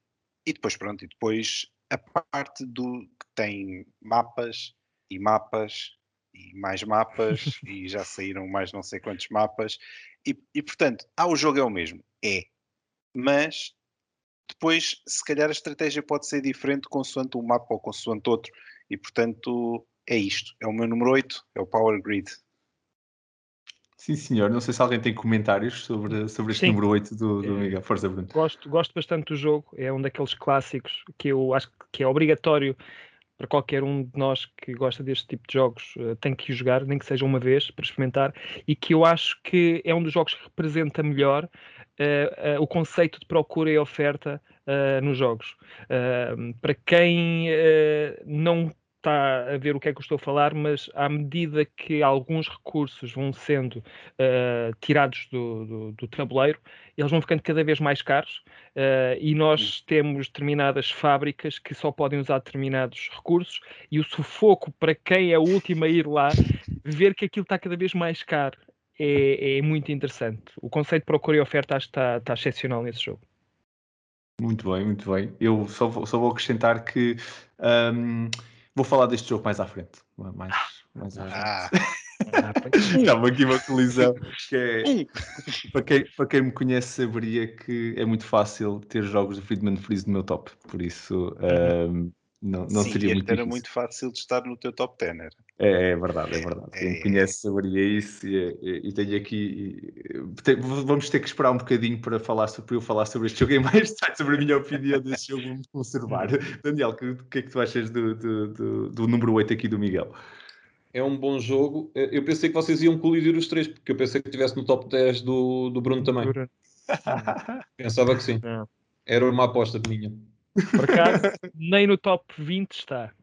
e depois, pronto, e depois a parte do que tem mapas e mapas e mais mapas e já saíram mais não sei quantos mapas e, e portanto, ah, o jogo é o mesmo, é, mas depois se calhar a estratégia pode ser diferente consoante um mapa ou consoante outro e portanto é isto, é o meu número 8, é o Power Grid. Sim, senhor. Não sei se alguém tem comentários sobre, sobre este Sim. número 8 do, do É. Miguel. Força, Bruno. Gosto, gosto bastante do jogo. É um daqueles clássicos que eu acho que é obrigatório para qualquer um de nós que gosta deste tipo de jogos. eh, tem que jogar, nem que seja uma vez, para experimentar. E que eu acho que é um dos jogos que representa melhor eh, eh, o conceito de procura e oferta eh, nos jogos. Eh, para quem não está a ver o que é que eu estou a falar, mas à medida que alguns recursos vão sendo eh, tirados do, do- do tabuleiro, eles vão ficando cada vez mais caros eh, e nós temos determinadas fábricas que só podem usar determinados recursos e o sufoco para quem é o último a ir lá, ver que aquilo está cada vez mais caro. É, é muito interessante. O conceito de procura e oferta acho que está, está excepcional nesse jogo. Muito bem, muito bem. Eu só vou, só vou acrescentar que ahm, vou falar deste jogo mais à frente. Mais, mais à frente. Ah, Ah, pois. Há aqui uma colisão que é, para, quem, para quem me conhece saberia que é muito fácil ter jogos de Friedman Freeze no meu top, por isso ahm, Não, não Sim, seria muito era difícil. muito fácil de estar no teu top 10, era. É, é verdade, é verdade. Quem me É. conhece saberia isso e, e- e tenho aqui. e- te- vamos ter que esperar um bocadinho para, falar sobre, para eu falar sobre este jogo em mais detalhe, sobre a minha opinião desse jogo, vamos conservar. Daniel, o que, que é que tu achas do, do, do, do número 8 aqui do Miguel? É um bom jogo. Eh, Eu pensei que vocês iam colidir os três, porque eu pensei que estivesse no top 10 do, do Bruno também. Pensava que sim. Não. Era uma aposta minha. Por acaso, nem no top 20 está.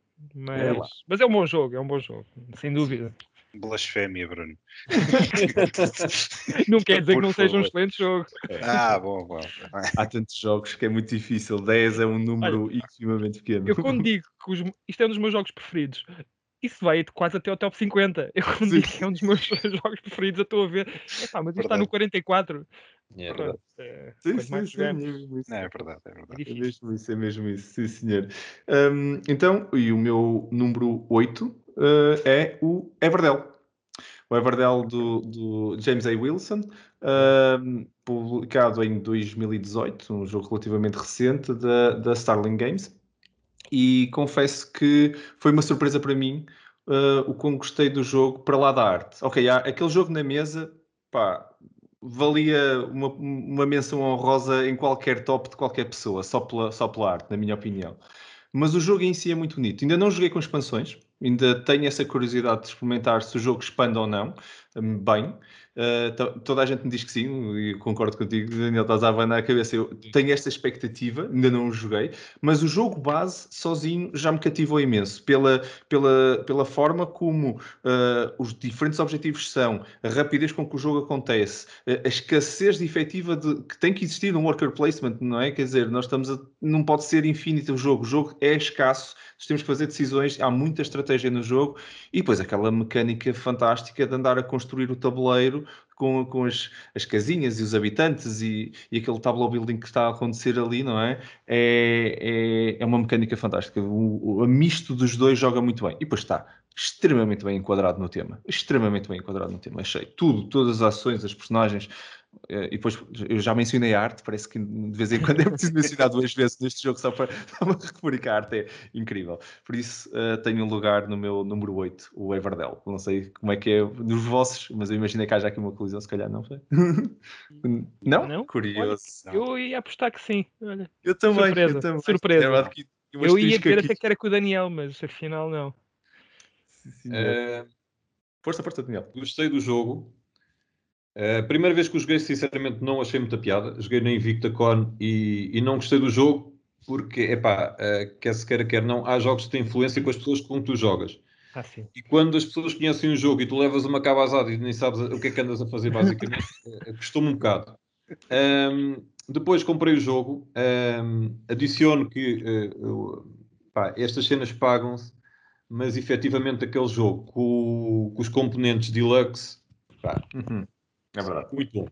É lá. Mas, mas é um bom jogo, é um bom jogo, sem dúvida. Blasfémia, Bruno. Não quer dizer que Por não seja um favor. excelente jogo. Ah, bom, bom. Há tantos jogos que é muito difícil. 10 é um número extremamente pequeno. Eu quando digo que os- isto é um dos meus jogos preferidos, isso vai quase até ao top 50. Eu Sim. digo que é um dos meus jogos preferidos, eu estou a ver. Epá, mas isto está no Verdade. 44. É verdade. É, Sim, sim, sim, é mesmo isso. Não, é verdade, é é verdade. É difícil. mesmo isso, é mesmo isso, sim senhor. Hum, então, e o meu número 8 eh, é o Everdell. O Everdell do, do James A. Wilson, hum, publicado em 2018, um jogo relativamente recente da, da Starling Games. E confesso que foi uma surpresa para mim eh, o quão gostei do jogo para lá da arte. Ok, há aquele jogo na mesa, pá, valia uma, uma menção honrosa em qualquer top de qualquer pessoa, só pela, só pela arte, na minha opinião. Mas o jogo em si é muito bonito. Ainda não joguei com expansões, ainda tenho essa curiosidade de experimentar se o jogo expande ou não. Bem, Uh, to- toda a gente me diz que sim, e concordo contigo, Daniel, estás a abanar a cabeça. Eu tenho esta expectativa, ainda não o joguei, mas o jogo base sozinho já me cativou imenso pela, pela, pela forma como uh, os diferentes objetivos são, a rapidez com que o jogo acontece, a, a escassez de efetiva de, que tem que existir num worker placement, não é? Quer dizer, nós estamos a, não pode ser infinito o jogo, o jogo é escasso, temos que fazer decisões, há muita estratégia no jogo e depois aquela mecânica fantástica de andar a construir o tabuleiro com, com as, as casinhas e os habitantes e, e aquele tableau building que está a acontecer ali, não é? É, é, é uma mecânica fantástica. O, o misto dos dois joga muito bem. E depois está extremamente bem enquadrado no tema. Extremamente bem enquadrado no tema. Achei tudo, todas as ações, as personagens. Eh, E depois eu já mencionei a arte, parece que de vez em quando é preciso mencionar duas vezes neste jogo só para, referir que a arte é incrível. Por isso eh, tenho um lugar no meu número 8, o Everdell. Não sei como é que é dos vossos, mas eu imaginei que haja aqui uma colisão, se calhar não foi. não? Não? Curioso. Eu ia apostar que sim. Olha, Eu também, surpresa, eu também. surpresa. Tinha um eu ia dizer aqui. até que era com o Daniel, mas afinal não. Sim, senhor. Eh, Força, força, Daniel. gostei do jogo. Eh, A primeira vez que o joguei, sinceramente, não achei muita piada. Joguei na InvictaCon e, e não gostei do jogo porque, epá, eh, quer se queira, quer não, há jogos que têm influência com as pessoas com que tu jogas. Ah. E quando as pessoas conhecem um jogo e tu levas uma cabazada e nem sabes o que é que andas a fazer, basicamente, eh, custou-me um bocado. Ahm, depois comprei o jogo, ahm, adiciono que eh, eu- pá, estas cenas pagam-se, mas efetivamente aquele jogo com, com os componentes deluxe, pá, Uhum. É verdade. muito bom.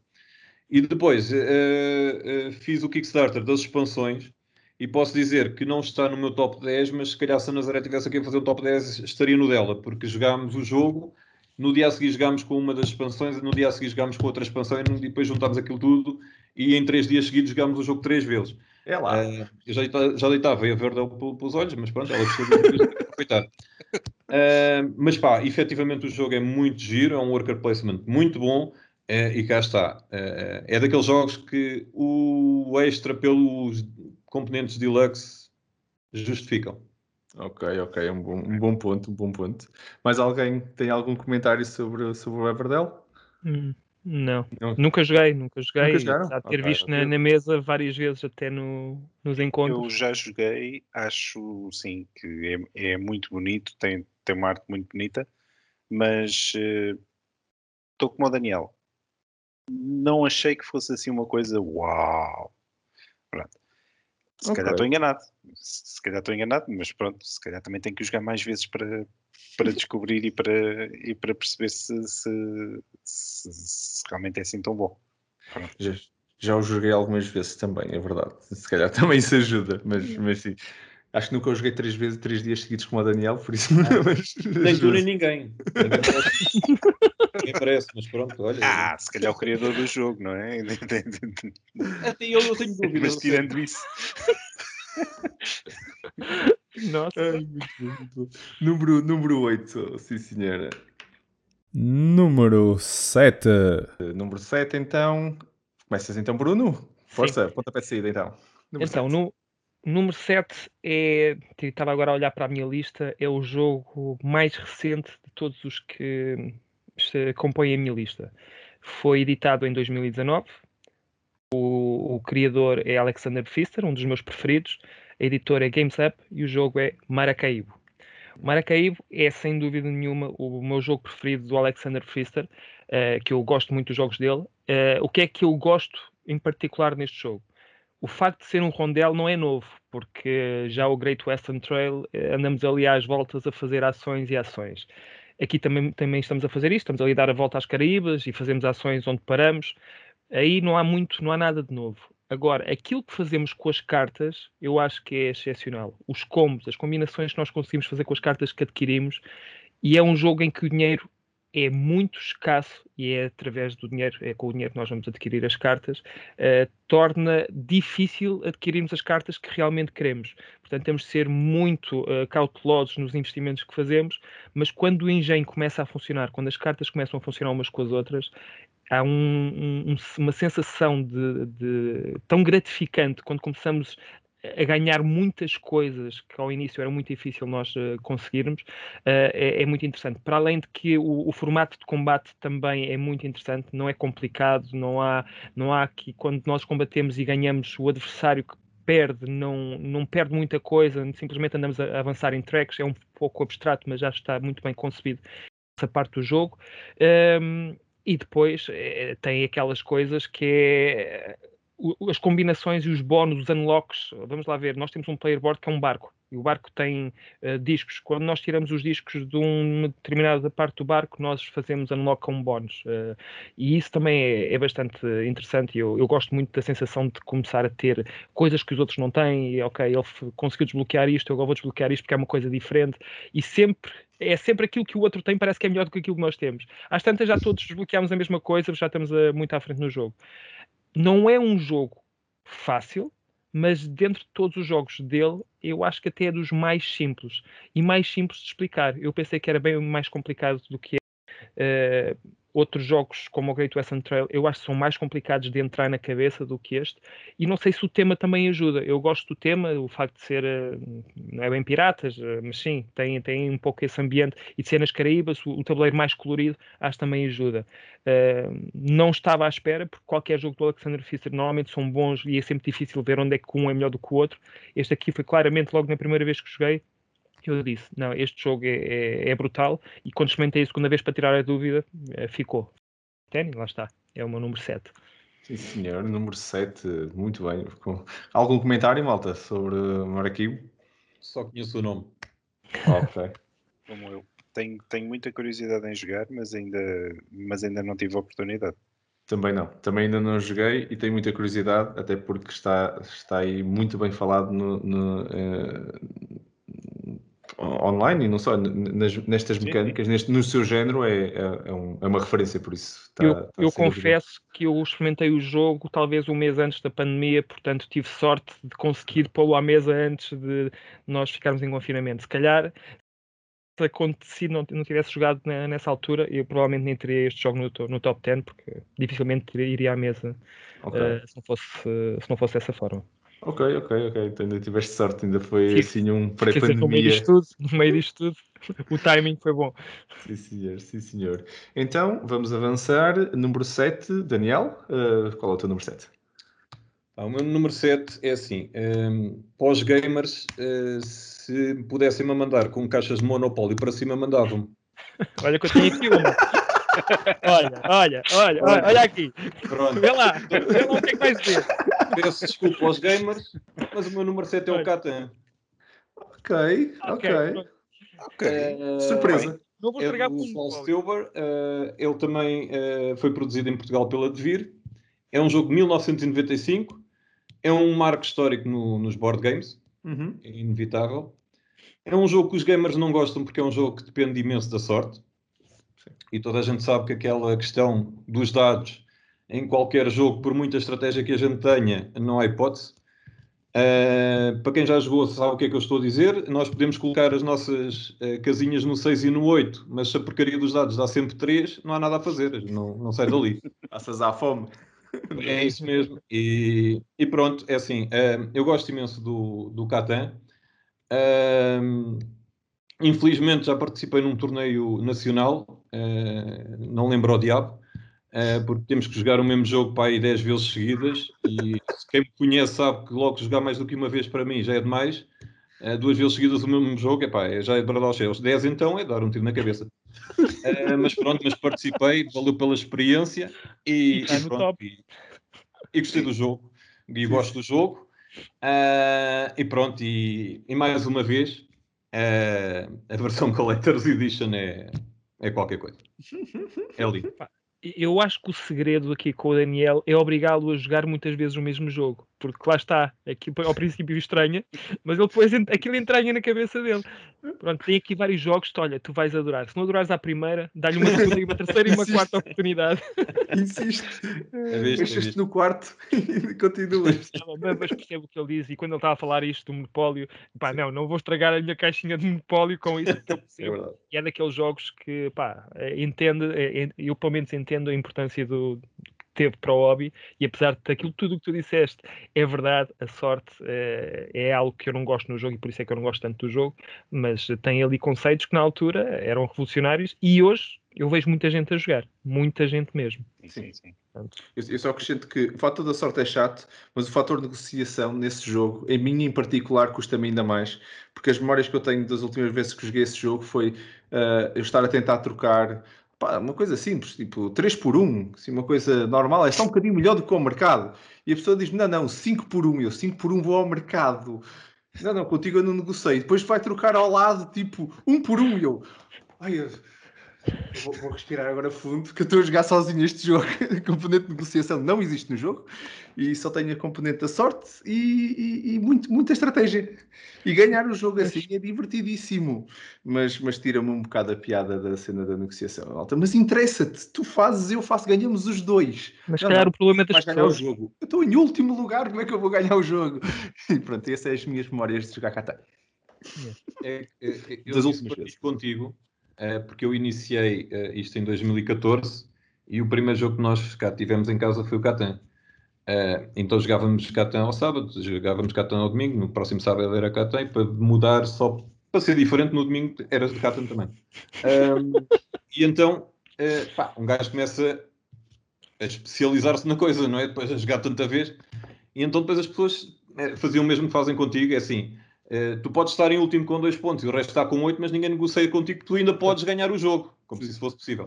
E depois eh, eh, fiz o Kickstarter das expansões e posso dizer que não está no meu top 10, mas se calhar se a Nazaré tivesse aqui a fazer o top 10, estaria no dela, porque jogámos o jogo, no dia a seguir jogámos com uma das expansões, no dia a seguir jogámos com outra expansão e depois juntámos aquilo tudo e em três dias seguidos jogámos o jogo três vezes. É lá. Eh, eu já, já deitava a verde pelos olhos, mas pronto, ela de de aproveitar. Eh, mas pá, efetivamente o jogo é muito giro, é um worker placement muito bom eh, e cá está. Eh, é daqueles jogos que o extra pelos componentes deluxe justificam. Ok, ok, é um bom, um bom ponto, um bom ponto. Mais alguém tem algum comentário sobre, sobre o Everdell? Hum, não. Não. Nunca joguei, nunca joguei. Nunca? Já ter Ok, visto na, na mesa várias vezes até no, nos Eu encontros. já joguei, acho sim que é, é muito bonito, tem, tem uma arte muito bonita, mas estou como o Daniel. Não achei que fosse assim uma coisa uau. Pronto. Se Ok. calhar estou enganado. Se, se calhar estou enganado, mas pronto, se calhar também tenho que jogar mais vezes para, para descobrir e para, e para perceber se, se, se- se realmente é assim tão bom. Pronto. Já, já o joguei algumas vezes também, é verdade. Se calhar também isso ajuda, mas, mas sim. Acho que nunca o joguei três vezes, três dias seguidos com o Daniel, por isso. mas- Nem tu nem ninguém. Ninguém parece, ninguém parece, mas pronto, olha. Ah, se calhar o criador do jogo, não é? Até eu, eu tenho dúvidas. Mas tirando isso. Nossa. Ai, muito bom, muito bom. Número, número 8, sim senhora. Número 7. Uh, Número 7, então. Começas então, Bruno? Força, pontapé de saída então. Número Então, sete. no, número 7 é. Estava agora a olhar para a minha lista, é o jogo mais recente de todos os que compõem a minha lista. Foi editado em 2019. O, o criador é Alexander Pfister, um dos meus preferidos. A editora é Games Up e o jogo é Maracaibo. Maracaibo é sem dúvida nenhuma o meu jogo preferido do Alexander Pfister, eh, que eu gosto muito dos jogos dele. Eh, o que é que eu gosto em particular neste jogo? O facto de ser um rondel não é novo, porque já o Great Western Trail eh, andamos ali às voltas a fazer ações e ações. Aqui também, também estamos a fazer isto, estamos ali a dar a volta às Caraíbas e fazemos ações onde paramos. Aí não há muito, não há nada de novo. Agora, aquilo que fazemos com as cartas, eu acho que é excepcional. Os combos, as combinações que nós conseguimos fazer com as cartas que adquirimos, e é um jogo em que o dinheiro é muito escasso e é através do dinheiro, é com o dinheiro que nós vamos adquirir as cartas, eh, torna difícil adquirirmos as cartas que realmente queremos. Portanto, temos de ser muito eh, cautelosos nos investimentos que fazemos, mas quando o engenho começa a funcionar, quando as cartas começam a funcionar umas com as outras, há um- um- uma sensação de, de- tão gratificante quando começamos a ganhar muitas coisas que ao início era muito difícil nós eh, conseguirmos, eh, é, é muito interessante. Para além de que o, o formato de combate também é muito interessante, não é complicado, não há, não há que quando nós combatemos e ganhamos o adversário que perde, não, não perde muita coisa, simplesmente andamos a, avançar em tracks, é um pouco abstrato, mas já está muito bem concebido essa parte do jogo. Ehm, e depois eh, tem aquelas coisas que é as combinações e os bónus, os unlocks. Vamos lá ver, nós temos um player board que é um barco. E o barco tem eh, discos. Quando nós tiramos os discos de uma determinada parte do barco, nós fazemos unlock um bónus. Eh, e isso também é, é bastante interessante. Eu, eu gosto muito da sensação de começar a ter coisas que os outros não têm. E, ok, ele conseguiu desbloquear isto, eu agora vou desbloquear isto porque é uma coisa diferente. E sempre é sempre aquilo que o outro tem, parece que é melhor do que aquilo que nós temos. Às tantas já todos desbloqueámos a mesma coisa, já estamos a- muito à frente no jogo. Não é um jogo fácil, mas dentro de todos os jogos dele, eu acho que até é dos mais simples. E mais simples de explicar. Eu pensei que era bem mais complicado do que é. Eh, outros jogos, como o Great Western Trail, eu acho que são mais complicados de entrar na cabeça do que este. E não sei se o tema também ajuda. Eu gosto do tema, o facto de ser, eh, não é bem piratas, eh, mas sim, tem, tem um pouco esse ambiente. E de ser nas Caraíbas, o, o tabuleiro mais colorido, acho que também ajuda. Uh, não estava à espera, porque qualquer jogo do Alexander Pfister normalmente são bons e é sempre difícil ver onde é que um é melhor do que o outro. Este aqui foi claramente logo na primeira vez que joguei. Eu disse: Não, este jogo é, é- é brutal. E quando experimentei a segunda vez para tirar a dúvida, eh, ficou. Tenny, lá está, é o meu número 7. Sim, senhor. Número 7, muito bem. Com- Algum comentário, malta, sobre Maracaibo? Só conheço o nome. Ok. como eu. Tenho, tenho muita curiosidade em jogar, mas ainda, mas ainda não tive a oportunidade. Também não. Também ainda não joguei e tenho muita curiosidade, até porque está, está aí muito bem falado no, no, eh, online e não só, nas, nestas Sim, mecânicas, neste, no seu género, é, é, é um- é uma referência, por isso. está- eu está eu confesso que eu experimentei o jogo talvez um mês antes da pandemia, portanto tive sorte de conseguir pô-lo à mesa antes de nós ficarmos em confinamento. Se calhar, se acontecido não, não tivesse jogado na- nessa altura, eu provavelmente nem teria este jogo no, no top 10, porque dificilmente iria à mesa Ok, eh, se, não fosse, se não fosse dessa forma. Ok, ok, ok. Então ainda tiveste sorte, ainda foi Sim. assim um no meio pré-pandemia. tudo, no meio disto tudo, o timing foi bom. Sim, senhor, sim, senhor. Então, vamos avançar. Número 7, Daniel, eh, qual é o teu número 7? Ah, o meu número 7 é assim: ehm, para os gamers, eh, se pudessem-me mandar com caixas de monopólio para cima, mandavam-me. Olha que eu tenho aqui uma. Olha, olha, olha, olha, olha aqui. Pronto. Vê lá, vê lá o que é que vais ver. Peço desculpa aos gamers, mas o meu número 7 é o. Catan. Ok, ok. Ok. Eh, Surpresa. Não vou É do por Paul Silver. eh, ele também eh, foi produzido em Portugal pela Devir. É um jogo de 1995. É um marco histórico no- nos board games. Uhum. É inevitável. É um jogo que os gamers não gostam porque é um jogo que depende imenso da sorte. E toda a gente sabe que aquela questão dos dados em qualquer jogo, por muita estratégia que a gente tenha, não há hipótese. Uh, para quem já jogou, sabe o que é que eu estou a dizer. Nós podemos colocar as nossas uh, casinhas no 6 e no 8, mas se a porcaria dos dados dá sempre 3, não há nada a fazer, não, não sai dali. Passas à fome. É isso mesmo. E, e pronto, é assim. Uh, eu gosto imenso do, do Catan. infelizmente já participei num torneio nacional, não lembro o diabo, porque temos que jogar o mesmo jogo para aí 10 vezes seguidas e quem me conhece sabe que logo jogar mais do que uma vez para mim já é demais. Uh, duas vezes seguidas o mesmo jogo, epá, já é para dar os céus. 10 então é dar um tiro na cabeça. Uh, mas pronto, mas participei, valeu pela experiência e, e, pronto, e, e, gostei do jogo e gosto do jogo. e pronto, e, e, mais uma vez a versão Collector's Edition é, é qualquer coisa. É lindo eu acho que o segredo aqui com o Daniel é obrigá-lo a jogar muitas vezes o mesmo jogo, porque lá está, aqui ao princípio estranha, mas ele depois aquilo entranha na cabeça dele. Pronto, tem aqui vários jogos que, olha, tu vais adorar. Se não adorares à primeira, dá-lhe uma segunda e uma terceira e uma quarta oportunidade. Insiste. Fechas-te no quarto e continuas. mas percebo o que ele diz e quando ele estava a falar isto do monopólio, pá, não, não vou estragar a minha caixinha de monopólio com isso. É e é daqueles jogos que, pá, eh, entende, eh, eu pelo menos entendo a importância do, teve para o hobby e apesar de aquilo tudo o que tu disseste é verdade, a sorte é, é, algo que eu não gosto no jogo e por isso é que eu não gosto tanto do jogo, mas tem ali conceitos que na altura eram revolucionários e hoje eu vejo muita gente a jogar, muita gente mesmo. Sim, sim. Eu, eu só acrescento que o fator da sorte é chato, mas o fator de negociação nesse jogo, em mim em particular, custa-me ainda mais, porque as memórias que eu tenho das últimas vezes que joguei esse jogo foi uh, eu estar a tentar trocar Pá, uma coisa simples, tipo 3 por 1, assim, uma coisa normal, é só um bocadinho melhor do que o mercado. E a pessoa diz: Não, não, 5 por 1, eu 5 por 1 vou ao mercado. Não, não, contigo eu não negociei. Depois vai trocar ao lado, tipo 1 por 1. E eu, ai, eu Vou, vou, respirar agora fundo, porque eu estou a jogar sozinho este jogo. A componente de negociação não existe no jogo e só tenho a componente da sorte e, e, e muito, muita estratégia. E ganhar o jogo assim é divertidíssimo, mas, mas tira-me um bocado a piada da cena da negociação alta. Mas interessa-te, tu fazes, eu faço, ganhamos os dois. Mas se calhar o problema é das ganhar o jogo. Eu estou em último lugar, como é que eu vou ganhar o jogo? E pronto, essas são as minhas memórias de jogar Catan. É, é, é, eu das últimas vezes contigo porque eu iniciei uh, isto em 2014 e o primeiro jogo que nós cá tivemos em casa foi o Catan. Uh, então jogávamos Catan ao sábado, jogávamos Catan ao domingo, no próximo sábado era Catan, e para mudar só para ser diferente no domingo era Catan também. e então, pá, um gajo começa a especializar-se na coisa, não é? Depois a jogar tanta vez, e então depois as pessoas faziam o mesmo que fazem contigo, é assim, tu podes estar em último com dois pontos e o resto está com oito, mas ninguém negocia contigo, tu ainda podes ganhar o jogo, como se isso fosse possível.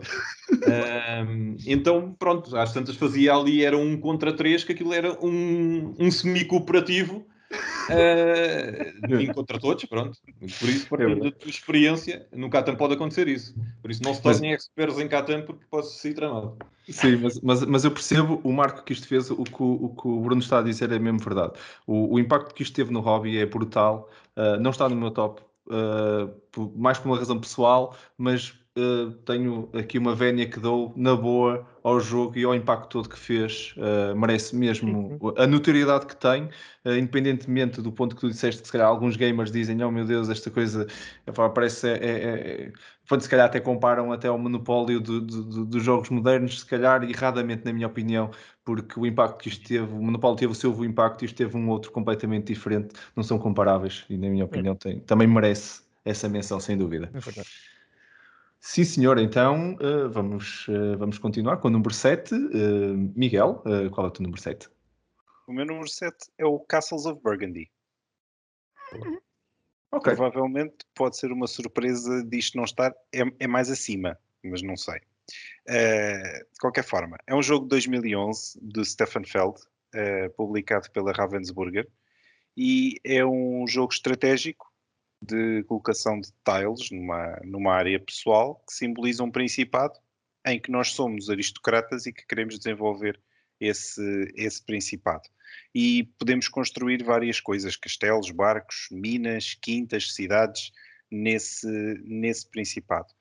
uh, então, pronto, às tantas fazia ali, era um contra três, que aquilo era um, um semi-cooperativo uh, contra todos, pronto. Por isso, partindo é da tua experiência, no Catan pode acontecer isso. Por isso, não se tornem mas... em Catan porque pode ser tramado. Sim, mas, mas, mas, eu percebo o marco que isto fez, o que o, o, que o Bruno está a dizer é mesmo verdade. O, o impacto que isto teve no hobby é brutal. Uh, não está no meu top, uh, mais por uma razão pessoal, mas uh, tenho aqui uma vénia que dou na boa ao jogo e ao impacto todo que fez. Uh, merece mesmo uhum. a notoriedade que tem, uh, independentemente do ponto que tu disseste, que se calhar alguns gamers dizem: Oh meu Deus, esta coisa parece. É, é, é, se calhar até comparam até ao monopólio do, do, dos jogos modernos, se calhar erradamente, na minha opinião, porque o impacto que isto teve, o monopólio teve o seu impacto e isto teve um outro completamente diferente, não são comparáveis e, na minha é. opinião, tem, também merece essa menção, sem dúvida. É verdade. Sim, senhor. Então uh, vamos, uh, vamos continuar com o número 7. Uh, eh, Miguel, qual é o teu número 7? O meu número 7 é o Castles of Burgundy. Okay. Provavelmente pode ser uma surpresa disto não estar, é, é mais acima, mas não sei. de qualquer forma, é um jogo de 2011 do Stefan Feld, publicado pela Ravensburger, e é um jogo estratégico de colocação de tiles numa, numa área pessoal que simboliza um principado em que nós somos aristocratas e que queremos desenvolver esse, esse principado. E podemos construir várias coisas, castelos, barcos, minas, quintas, cidades, nesse, nesse principado.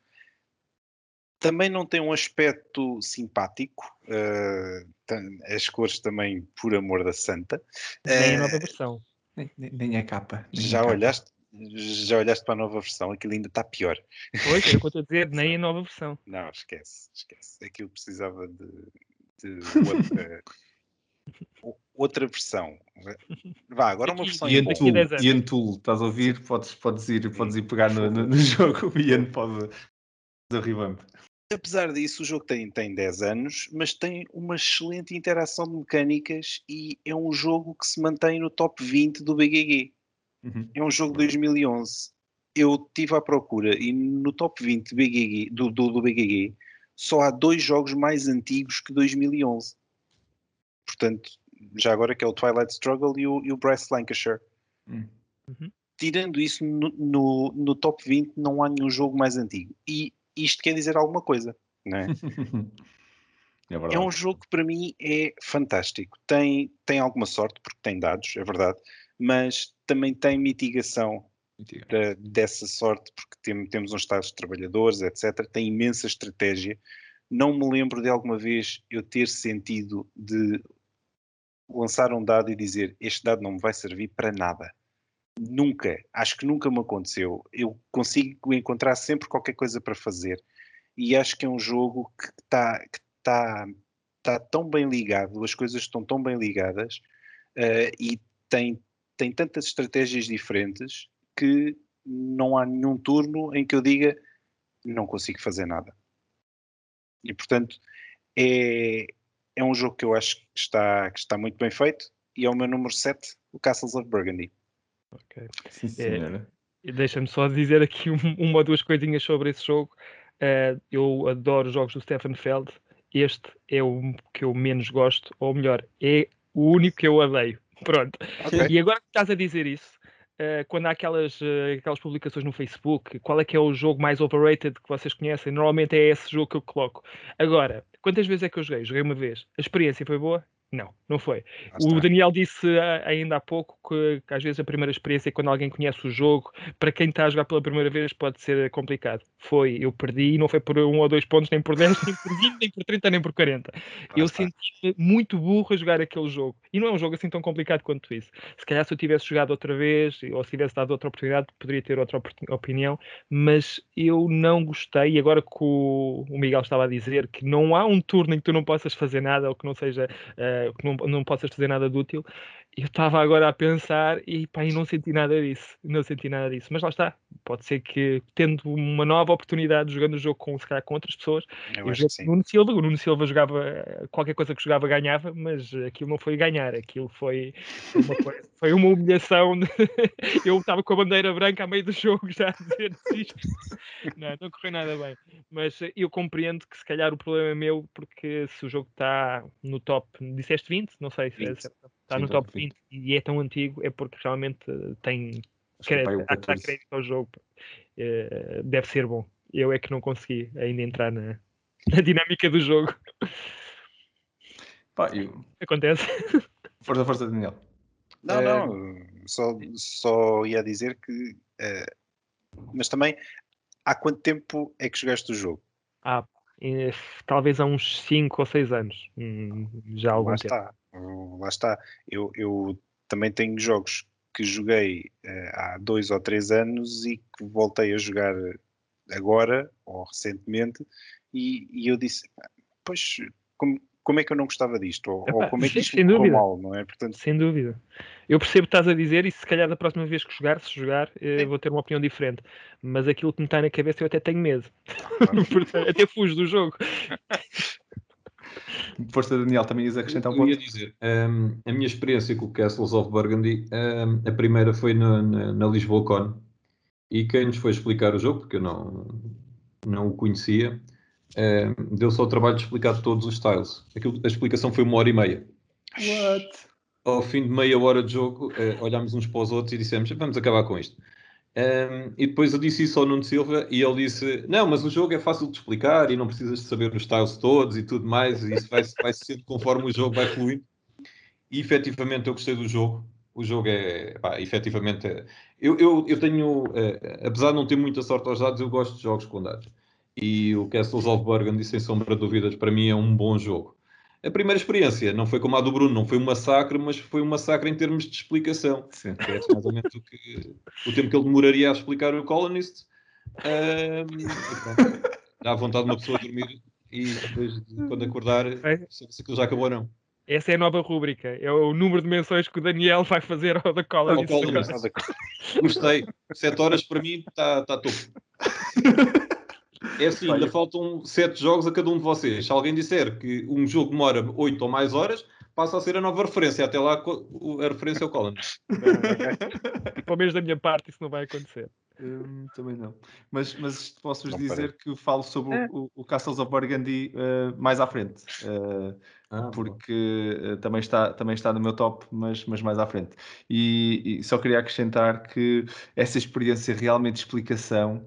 Também não tem um aspecto simpático, uh, as cores também, por amor da santa. Nem a nova versão. Nem, nem, nem é capa. nem Já capa. olhaste, já olhaste para a nova versão? Aquilo ainda está pior. Pois, é o que eu estou a dizer, nem a nova versão. Não, esquece, esquece. Aquilo precisava de, de outra, outra versão. Vá, agora uma versão Ian em bom. Daqui a 10 Tool, anos. Ian Tool, estás a ouvir? Podes, podes, ir, podes ir pegar no, no, no jogo. O Ian pode fazer revamp. Apesar disso, o jogo tem, tem 10 anos, mas tem uma excelente interação de mecânicas e é um jogo que se mantém no top 20 do BGG. Uhum. É um jogo de 2011. Eu estive à procura e no top 20 BGG, do, do, do BGG só há dois jogos mais antigos que 2011. Portanto, já agora que é o Twilight Struggle e o, e o Bryce Lancashire. Hum. Uhum. Tirando isso, no, no, no top 20 não há nenhum jogo mais antigo. E isto quer dizer alguma coisa, não é? É. É um jogo que para mim é fantástico. Tem, tem alguma sorte, porque tem dados, é verdade, mas também tem mitigação da- dessa sorte, porque tem- temos uns estados de trabalhadores, etc. Tem imensa estratégia. Não me lembro de alguma vez eu ter sentido de lançar um dado e dizer este dado não me vai servir para nada. Nunca, acho que nunca me aconteceu. Eu consigo encontrar sempre qualquer coisa para fazer e acho que é um jogo que está que tá, tá tão bem ligado, as coisas estão tão bem ligadas eh, e tem, tem tantas estratégias diferentes que não há nenhum turno em que eu diga não consigo fazer nada. E portanto é, é um jogo que eu acho que está, que está muito bem feito e é o meu número 7, o Castles of Burgundy. Ok. Sim, senhora. E Deixa-me só dizer aqui um- uma ou duas coisinhas sobre esse jogo. Eh, eu adoro os jogos do Stefan Feld. Este é o que eu menos gosto, ou melhor, é o único que eu odeio. Pronto. Ok. E agora que estás a dizer isso, eh, quando há aquelas, eh, aquelas publicações no Facebook, qual é que é o jogo mais overrated que vocês conhecem? Normalmente é esse jogo que eu coloco. Agora, quantas vezes é que eu joguei? Joguei uma vez. A experiência foi boa? Não, não foi. Lá O. Daniel disse ah, ainda há pouco que, que às vezes a primeira experiência é quando alguém conhece o jogo, para quem está a jogar pela primeira vez pode ser complicado. Foi, eu perdi e não foi por um ou dois pontos, nem por 10, nem por 20, nem por 30, nem por 40. eu está. senti-me muito burro a jogar aquele jogo. E não é um jogo assim tão complicado quanto isso. Se calhar se eu tivesse jogado outra vez, ou se tivesse dado outra oportunidade, poderia ter outra opinião, mas eu não gostei. E agora que o, o Miguel estava a dizer que não há um turno em que tu não possas fazer nada, ou que não seja, eh, que não, não possas fazer nada de útil, eu estava agora a pensar e pá, não senti nada disso. Não senti nada disso. Mas lá está. Pode ser que tendo uma nova oportunidade jogando o jogo com, se calhar, com outras pessoas, Eu eu acho que sim. Nuno Silva, o Nuno Silva jogava qualquer coisa que jogava ganhava, mas aquilo não foi ganhar, aquilo foi uma, coisa- foi uma humilhação. eu estava com a bandeira branca a meio do jogo já a dizer desisto. Não, não correu nada bem. Mas eu compreendo que se calhar o problema é meu, porque se o jogo está no top, disseste 20? Não sei se é 20. certo. Está Sim, no top top 20 e é tão antigo, é porque realmente eh, tem é crédito, 14. crédito ao jogo. Eh, deve ser bom. Eu é que não consegui ainda entrar na, na dinâmica do jogo. Pá, eu- Acontece. Força, força, Daniel. Não, Eh, não, só, só ia dizer que. eh, mas também, há quanto tempo é que jogaste o jogo? Há eh, talvez há uns 5 ou 6 anos. Hum, já há algum Lá tempo. está, uh, lá está. Eu, eu também tenho jogos que joguei eh, há dois ou três anos e que voltei a jogar agora ou recentemente e, e eu disse, pois, como, como é que eu não gostava disto? Ou, ou Epá, como é que isto dúvida. mal, não é? Portanto, Sem dúvida. Eu percebo o que estás a dizer e se calhar da próxima vez que jogar, se jogar, eh, Sim. vou ter uma opinião diferente. Mas aquilo que me está na cabeça eu até tenho medo. claro. Até fujo do jogo. Força, Daniel, também ias acrescentar um Eu ia ponto? dizer, hum, a minha experiência com o Castles of Burgundy, hum, a primeira foi na, na, na LisboaCon e quem nos foi explicar o jogo, porque eu não, não o conhecia, hum, deu só o trabalho de explicar todos os styles. Aquilo, a explicação foi uma hora e meia. What? Ao fim de meia hora de jogo, eh, olhámos uns para os outros e dissemos, vamos acabar com isto. Um, e depois eu disse isso ao Nuno Silva e ele disse: Não, mas o jogo é fácil de explicar e não precisas de saber os styles todos e tudo mais, e isso vai, vai sendo conforme o jogo vai fluindo. E efetivamente eu gostei do jogo. O jogo é, pá, efetivamente, é- eu, eu, eu tenho, eh, apesar de não ter muita sorte aos dados, eu gosto de jogos com dados. E o Castles of Burgundy, sem sombra de dúvidas, para mim é um bom jogo. A primeira experiência não foi como a do Bruno, não foi um massacre, mas foi um massacre em termos de explicação. Sim. É mais ou menos o, que, o tempo que ele demoraria a explicar o Colonist. Um, dá vontade de uma pessoa dormir e depois, quando acordar, saber se aquilo já acabou ou não. Essa é a nova rúbrica. É o número de menções que o Daniel vai fazer ao da Colonist. Gostei. Sete horas para mim está tá topo. É assim, ainda faltam sete jogos a cada um de vocês. Se alguém disser que um jogo demora oito ou mais horas, passa a ser a nova referência. Até lá a referência é o Collins. Pelo menos da minha parte isso não vai acontecer. Hum, também não. Mas, mas posso-vos dizer parece. que falo sobre é. o, o, Castles of Burgundy uh, mais à frente. Uh, ah, porque uh, também, está, também está no meu top, mas, mas mais à frente. E, e só queria acrescentar que essa experiência realmente de explicação,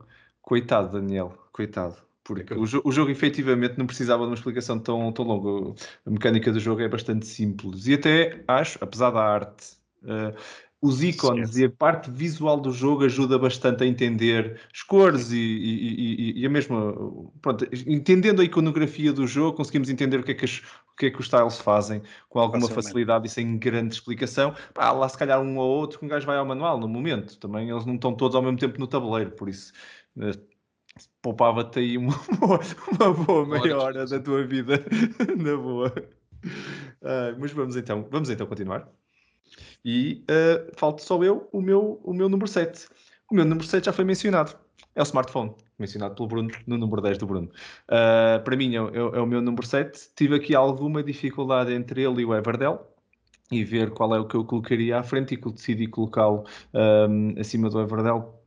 coitado, Daniel, coitado. Porque o, jo o, jogo efetivamente não precisava de uma explicação tão, tão longa. A mecânica do jogo é bastante simples. E até acho, apesar da arte, uh, os ícones e a parte visual do jogo ajuda bastante a entender as cores e, e, e, e a mesma. Pronto, entendendo a iconografia do jogo, conseguimos entender o que é que, as, o que, é que os tiles fazem com alguma facilidade e sem grande explicação. Pá, lá se calhar um ou outro que um gajo vai ao manual no momento. Também eles não estão todos ao mesmo tempo no tabuleiro, por isso. Poupava-te aí uma boa, uma boa meia hora da tua vida na boa. Uh, mas vamos então, vamos então continuar. E uh, falta só eu, o meu, o meu número 7. O meu número 7 já foi mencionado. É o smartphone, mencionado pelo Bruno, no número 10 do Bruno. Uh, para mim é, é, é, o meu número 7. Tive aqui alguma dificuldade entre ele e o Everdell e ver qual é o que eu colocaria à frente e decidi colocá-lo um, acima do Everdell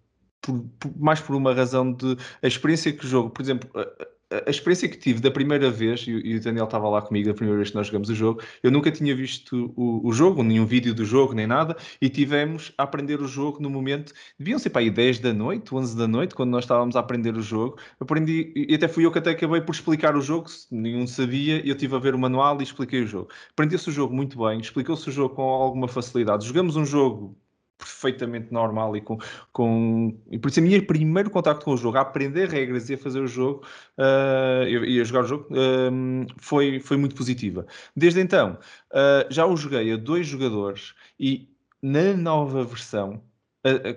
por, por, mais por uma razão de a experiência que o jogo, por exemplo, a, a experiência que tive da primeira vez, e, e, o Daniel estava lá comigo da primeira vez que nós jogamos o jogo, eu nunca tinha visto o, o, jogo, nenhum vídeo do jogo, nem nada, e tivemos a aprender o jogo no momento, deviam ser para aí 10 da noite, 11 da noite, quando nós estávamos a aprender o jogo. Aprendi, e até fui eu que até acabei por explicar o jogo, nenhum sabia, e eu estive a ver o manual e expliquei o jogo. Aprendeu-se o jogo muito bem, explicou-se o jogo com alguma facilidade. Jogamos um jogo perfeitamente normal e com, com e por isso a minha primeiro contacto com o jogo, a aprender regras e a fazer o jogo uh, e a jogar o jogo uh, foi, foi muito positiva. Desde então uh, já o joguei a dois jogadores e na nova versão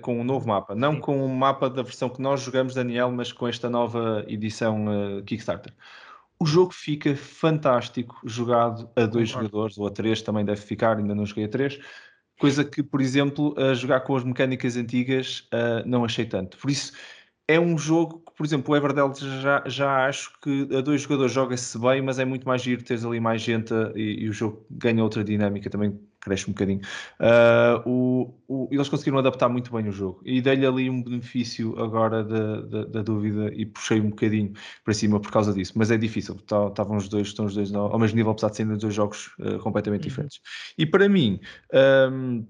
com um novo mapa, não Sim. com o mapa da versão que nós jogamos, Daniel, mas com esta nova edição Kickstarter. O jogo fica fantástico jogado a dois jogadores, ou a três também deve ficar, ainda não joguei a três, Coisa que, por exemplo, a jogar com as mecânicas antigas uh, não achei tanto. Por isso, é um jogo que, por exemplo, o Everdell já, já acho que a dois jogadores joga-se bem, mas é muito mais giro teres ali mais gente e, e, o jogo ganha outra dinâmica, também cresce um bocadinho. Uh, o, o, eles conseguiram adaptar muito bem o jogo e dei-lhe ali um benefício agora da, da, da, dúvida e puxei um bocadinho para cima por causa disso, mas é difícil, estavam tá, os dois, estão os dois ao mesmo nível, apesar de serem dois jogos uh, completamente uhum. diferentes. E para mim. Um,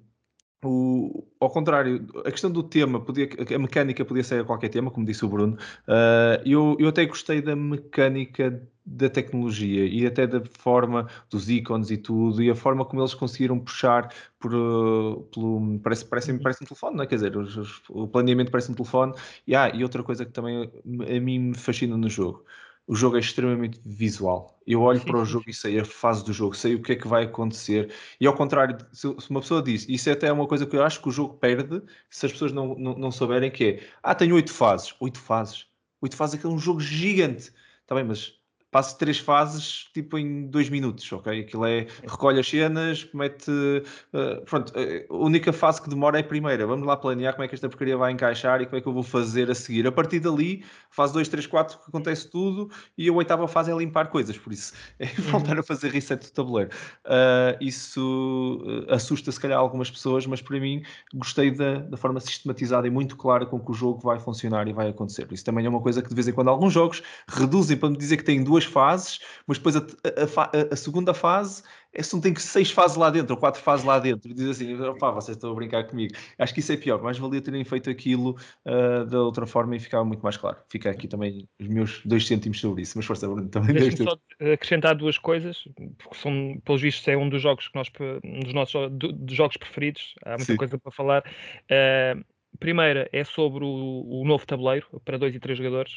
o, ao contrário, a questão do tema, podia, a mecânica podia ser qualquer tema, como disse o Bruno. Uh, eu, eu até gostei da mecânica da tecnologia e até da forma dos ícones e tudo, e a forma como eles conseguiram puxar por, uh, pelo. Parece, parece, parece um telefone, não é? Quer dizer, os, os, o planeamento parece um telefone. E, ah, e outra coisa que também a mim me fascina no jogo o jogo é extremamente visual. Eu olho para o jogo e sei a fase do jogo, sei o que é que vai acontecer. E ao contrário, se uma pessoa diz, isso é até uma coisa que eu acho que o jogo perde se as pessoas não, não, não souberem que é, ah, tem oito fases. Oito fases. Oito fases é, é um jogo gigante. Está bem, mas passo três fases tipo em dois minutos, ok? Aquilo é recolhe as cenas, mete. Uh, pronto, a única fase que demora é a primeira. Vamos lá planear como é que esta porcaria vai encaixar e como é que eu vou fazer a seguir. A partir dali, fase 2, 3, 4, acontece tudo e a oitava fase é limpar coisas, por isso é voltar a fazer reset do tabuleiro. Uh, isso assusta se calhar algumas pessoas, mas para mim gostei da, da forma sistematizada e muito clara com que o jogo vai funcionar e vai acontecer. Isso também é uma coisa que de vez em quando alguns jogos reduzem para me dizer que têm duas duas fases, mas depois a, a, a, segunda fase é se não tem que seis fases lá dentro ou quatro fases lá dentro. E diz assim, pá, vocês estão a brincar comigo. Acho que isso é pior, mas valia terem feito aquilo uh, da outra forma e ficava muito mais claro. Fica aqui também os meus dois cêntimos sobre isso, mas força, Bruno, também. Deixa-me só acrescentar duas coisas, porque são, pelos vistos, é um dos jogos que nós, um dos nossos do, dos jogos preferidos, há muita Sim. coisa para falar. Uh, primeira é sobre o, o novo tabuleiro para dois e três jogadores.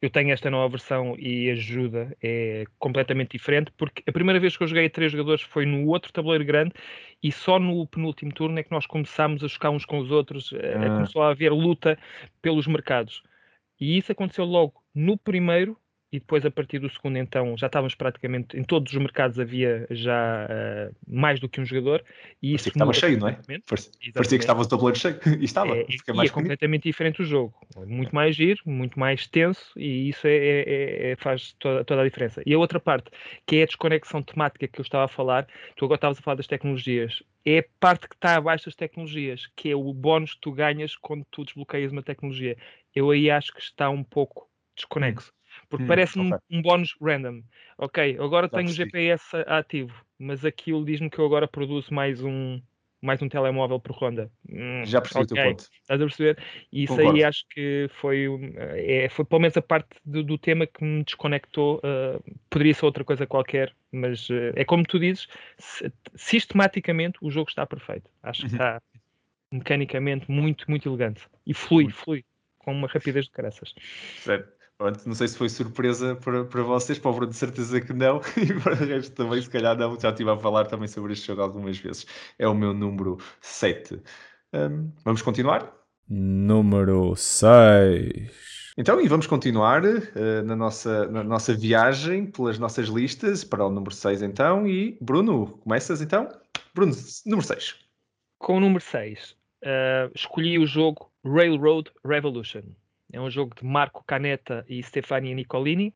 Eu tenho esta nova versão e ajuda, é completamente diferente, porque a primeira vez que eu joguei a três jogadores foi no outro tabuleiro grande e só no penúltimo turno é que nós começámos a chocar uns com os outros, ah. começou a haver luta pelos mercados. E isso aconteceu logo no primeiro e depois a partir do segundo então já estávamos praticamente em todos os mercados havia já uh, mais do que um jogador e isso estava cheio, não é? Parecia, parecia que estava o tabuleiro cheio e estava. É, e mais é completamente diferente o jogo, muito mais giro, muito mais tenso e isso é, é, é, é, faz toda, toda, a diferença. E a outra parte, que é a desconexão temática que eu estava a falar, tu agora estavas a falar das tecnologias, é a parte que está abaixo das tecnologias, que é o bónus que tu ganhas quando tu desbloqueias uma tecnologia. Eu aí acho que está um pouco desconexo. Porque hum, parece-me okay. um, bónus random. Ok, agora Já tenho o GPS ativo, mas aquilo diz-me que eu agora produzo mais um, mais um telemóvel por ronda. Hum, Já percebi okay. o teu ponto. Estás a perceber? E isso Concordo. aí acho que foi, é, foi pelo menos a parte do, do tema que me desconectou. Uh, poderia ser outra coisa qualquer, mas uh, é como tu dizes, sistematicamente o jogo está perfeito. Acho que uhum. está mecanicamente muito, muito elegante. E flui, muito. flui, com uma rapidez de caraças. Certo. Pronto, não sei se foi surpresa para, para vocês, para o Bruno de certeza que não, e para o resto também, se calhar não, já estive a falar também sobre este jogo algumas vezes. É o meu número 7. Um, vamos continuar? Número 6. Então, e vamos continuar uh, na, nossa, na nossa viagem pelas nossas listas para o número 6 então. E Bruno, começas então? Bruno, número 6. Com o número 6, uh, eh, escolhi o jogo Railroad Revolution. É um jogo de Marco Caneta e Stefania Nicolini.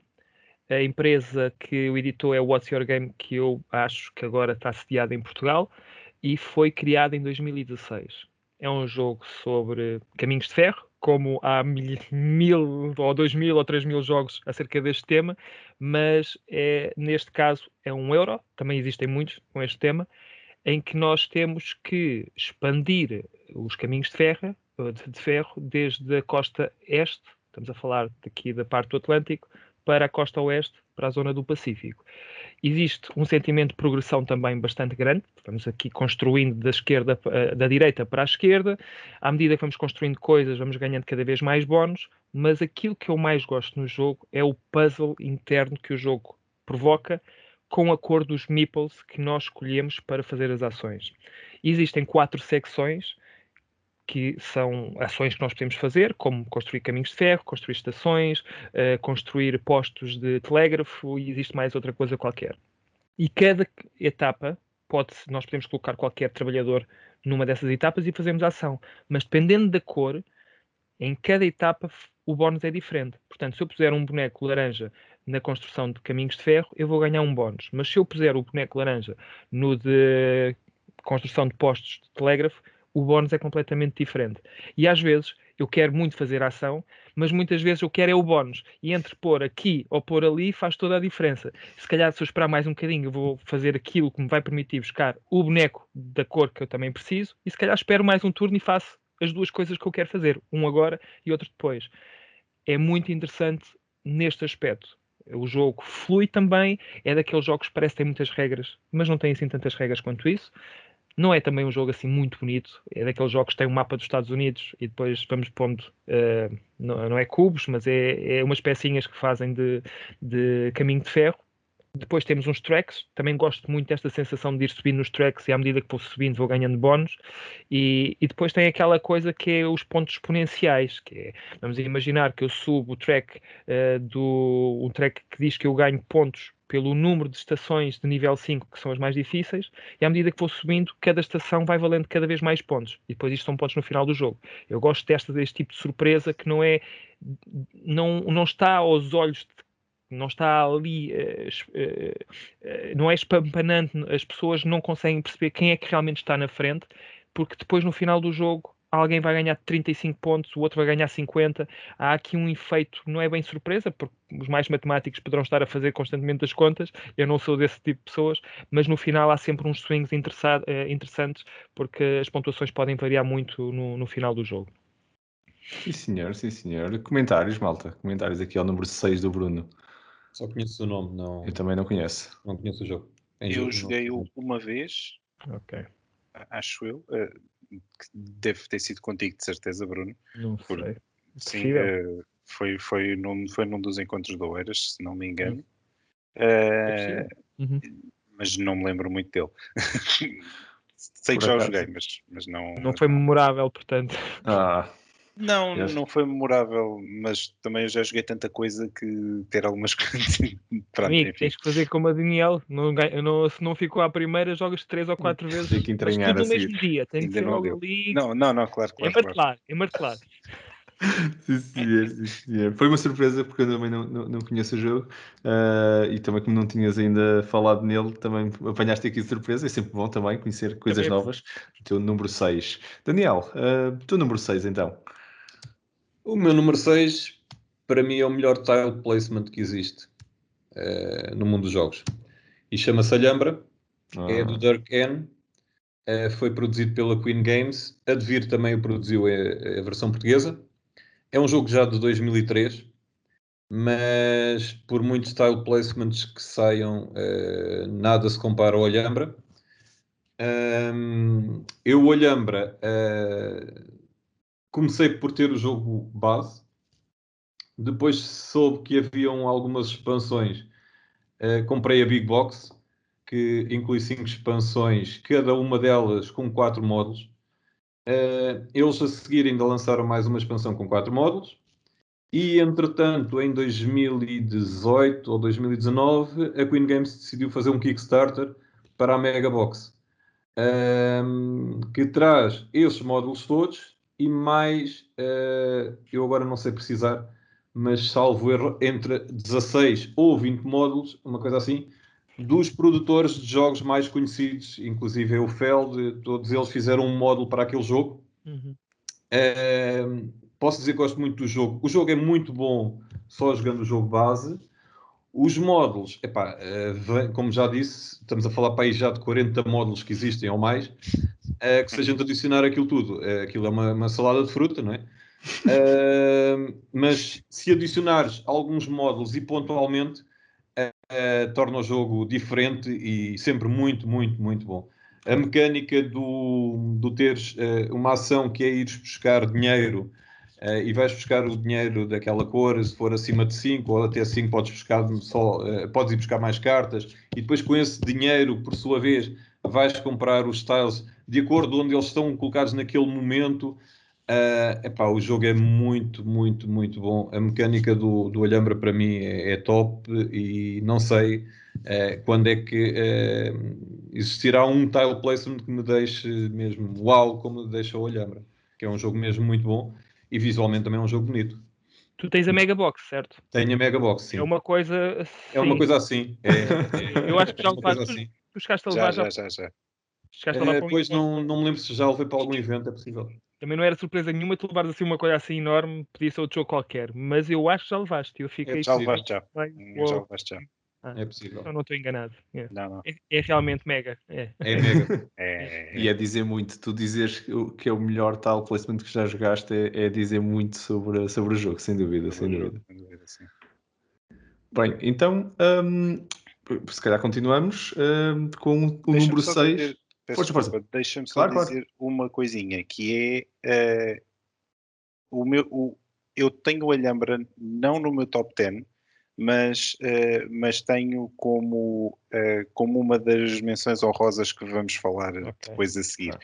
A empresa que o editou é o What's Your Game, que eu acho que agora está sediada em Portugal e foi criado em 2016. É um jogo sobre caminhos de ferro, como há mil, mil ou dois mil ou três mil jogos acerca deste tema, mas é, neste caso é um euro, também existem muitos com este tema, em que nós temos que expandir os caminhos de ferro de ferro desde a costa este, estamos a falar daqui da parte do Atlântico, para a costa oeste, para a zona do Pacífico. Existe um sentimento de progressão também bastante grande, vamos aqui construindo da esquerda, eh, da direita para a esquerda, à medida que vamos construindo coisas, vamos ganhando cada vez mais bónus, mas aquilo que eu mais gosto no jogo é o puzzle interno que o jogo provoca com a cor dos meeples que nós escolhemos para fazer as ações. Existem quatro secções que são ações que nós podemos fazer, como construir caminhos de ferro, construir estações, uh, construir postos de telégrafo e existe mais outra coisa qualquer. E cada etapa pode, nós podemos colocar qualquer trabalhador numa dessas etapas e fazemos a ação, mas dependendo da cor, em cada etapa o bónus é diferente. Portanto, se eu puser um boneco laranja na construção de caminhos de ferro, eu vou ganhar um bónus. Mas se eu puser o boneco laranja no de construção de postos de telégrafo, o bónus é completamente diferente. E às vezes eu quero muito fazer ação, mas muitas vezes eu quero é o bónus. E entre pôr aqui ou pôr ali faz toda a diferença. Se calhar, se eu esperar mais um bocadinho, eu vou fazer aquilo que me vai permitir buscar o boneco da cor que eu também preciso, e se calhar espero mais um turno e faço as duas coisas que eu quero fazer, um agora e outro depois. É muito interessante neste aspecto. O jogo flui também, é daqueles jogos que parece ter muitas regras, mas não tem assim tantas regras quanto isso. Não é também um jogo assim muito bonito, é daqueles jogos que tem um mapa dos Estados Unidos e depois vamos pondo, uh, não, não, é cubos, mas é, é umas pecinhas que fazem de, de caminho de ferro. Depois temos uns tracks, também gosto muito desta sensação de ir subindo nos tracks e à medida que vou subindo vou ganhando bónus. E, e depois tem aquela coisa que é os pontos exponenciais, que é, vamos imaginar que eu subo o track uh, do um track que diz que eu ganho pontos pelo número de estações de nível 5, que são as mais difíceis, e à medida que vou subindo, cada estação vai valendo cada vez mais pontos. E depois isto são pontos no final do jogo. Eu gosto desta, deste tipo de surpresa que não é. não, não está aos olhos não está ali, uh, uh, não é espampanante, as pessoas não conseguem perceber quem é que realmente está na frente, porque depois no final do jogo alguém vai ganhar 35 pontos, o outro vai ganhar 50. Há aqui um efeito, não é bem surpresa, porque os mais matemáticos poderão estar a fazer constantemente as contas, eu não sou desse tipo de pessoas, mas no final há sempre uns swings eh, interessantes, porque as pontuações podem variar muito no, no final do jogo. Sim, senhor, sim, senhor. Comentários, malta. Comentários aqui ao número 6 do Bruno. Só conheço o nome, não. Eu também não conheço. Não conheço o jogo. Em eu jogo, joguei não... uma vez. Ok. Acho eu. Uh, que deve ter sido contigo, de certeza, Bruno. Não sei. Sim, uh, foi, foi, num, foi num dos encontros do Oeiras, se não me engano. É Eh, Uhum. mas não me lembro muito dele. Sei Por que já o joguei, mas, mas não. Não foi memorável, portanto. Ah, Não, não foi memorável, mas também eu já joguei tanta coisa que ter algumas coisas. Amigo, tens que fazer como a Daniel. Não, não- se não ficou à primeira, jogas três ou quatro vezes. Tem que Mas entranhar tudo a no mesmo dia. Tem que ser não logo ali. Não, não, não, claro, é claro. claro. martelar, é martelar. Sim, senhor, sim, senhor. Foi uma surpresa porque eu também não, não, não conheço o jogo ah, e também como não tinhas ainda falado nele, também apanhaste aqui de surpresa. É sempre bom também conhecer coisas Também é novas. O teu número 6. Daniel, uh, teu número 6 então. O meu número 6, para mim, é o melhor tile placement que existe eh, no mundo dos jogos. E chama-se Alhambra, é do Dirk N. eh, foi produzido pela Queen Games. A Devir também o produziu a, a versão portuguesa. É um jogo já de 2003, mas por muitos tile placements que saiam, eh, nada se compara ao Alhambra. Ahm, eu, o Alhambra, eh, comecei por ter o jogo base, depois soube que haviam algumas expansões. Eh, comprei a Big Box, que inclui cinco expansões, cada uma delas com quatro módulos. Eh, eles a seguir ainda lançaram mais uma expansão com quatro módulos. E entretanto, em 2018 ou 2019, a Queen Games decidiu fazer um Kickstarter para a Mega Box, ehm, que traz esses módulos todos e mais, eh, eu agora não sei precisar, mas salvo erro, entre 16 ou 20 módulos, uma coisa assim, dos produtores de jogos mais conhecidos, inclusive o Feld, todos eles fizeram um módulo para aquele jogo. Uhum. Uh, posso dizer que gosto muito do jogo. O jogo é muito bom só jogando o jogo base. Os módulos, epá, uh, vem- como já disse, estamos a falar para aí já de 40 módulos que existem ou mais, uh, que se a gente adicionar aquilo tudo, uh, aquilo é uma, uma salada de fruta, não é? Uh, mas se adicionares alguns módulos e pontualmente, torna o jogo diferente e sempre muito, muito, muito bom. A mecânica do, do teres uh, uma ação que é ires buscar dinheiro uh, e vais buscar o dinheiro daquela cor, se for acima de 5 ou até 5 podes buscar só, uh, podes ir buscar mais cartas e depois com esse dinheiro, por sua vez, vais comprar os tiles de acordo onde eles estão colocados naquele momento. Uh, epá, o jogo é muito, muito, muito bom. A mecânica do, do Alhambra para mim é, é top e não sei uh, quando é que uh, existirá um tile placement que me deixe mesmo uau, como deixa o Alhambra, que é um jogo mesmo muito bom e visualmente também é um jogo bonito. Tu tens a Mega Box, certo? Tenho a Mega Box, sim. É uma coisa. É uma sim. coisa assim. É, Eu acho que já é uma coisa levaste. assim. Tu chegaste a Já, levar já, já. já, já. Chegaste Eh, para um Depois encontro. não, não me lembro se já levei para algum evento, é possível. Também não era surpresa nenhuma tu levares assim uma coisa assim enorme, podia ser outro jogo qualquer, mas eu acho que já levaste. Eu fiquei. Já sim. levaste já. Já levaste já. É possível. eu não estou enganado. É. Não, não. É, é realmente mega. É. É mega. É, E é dizer muito. Tu dizeres que é o melhor tal placement que já jogaste é, é dizer muito sobre, sobre o jogo, sem dúvida, sem dúvida. Sem dúvida, sim. Bem, então, hum, se calhar continuamos hum, com o número só 6. Peço desculpa, Deixa-me só Claro, claro. dizer uma coisinha, que é eh, o meu, o- eu tenho o Alhambra não no meu top 10, mas, eh, mas tenho como, eh, como uma das menções honrosas que vamos falar Ok. depois a seguir. Ah.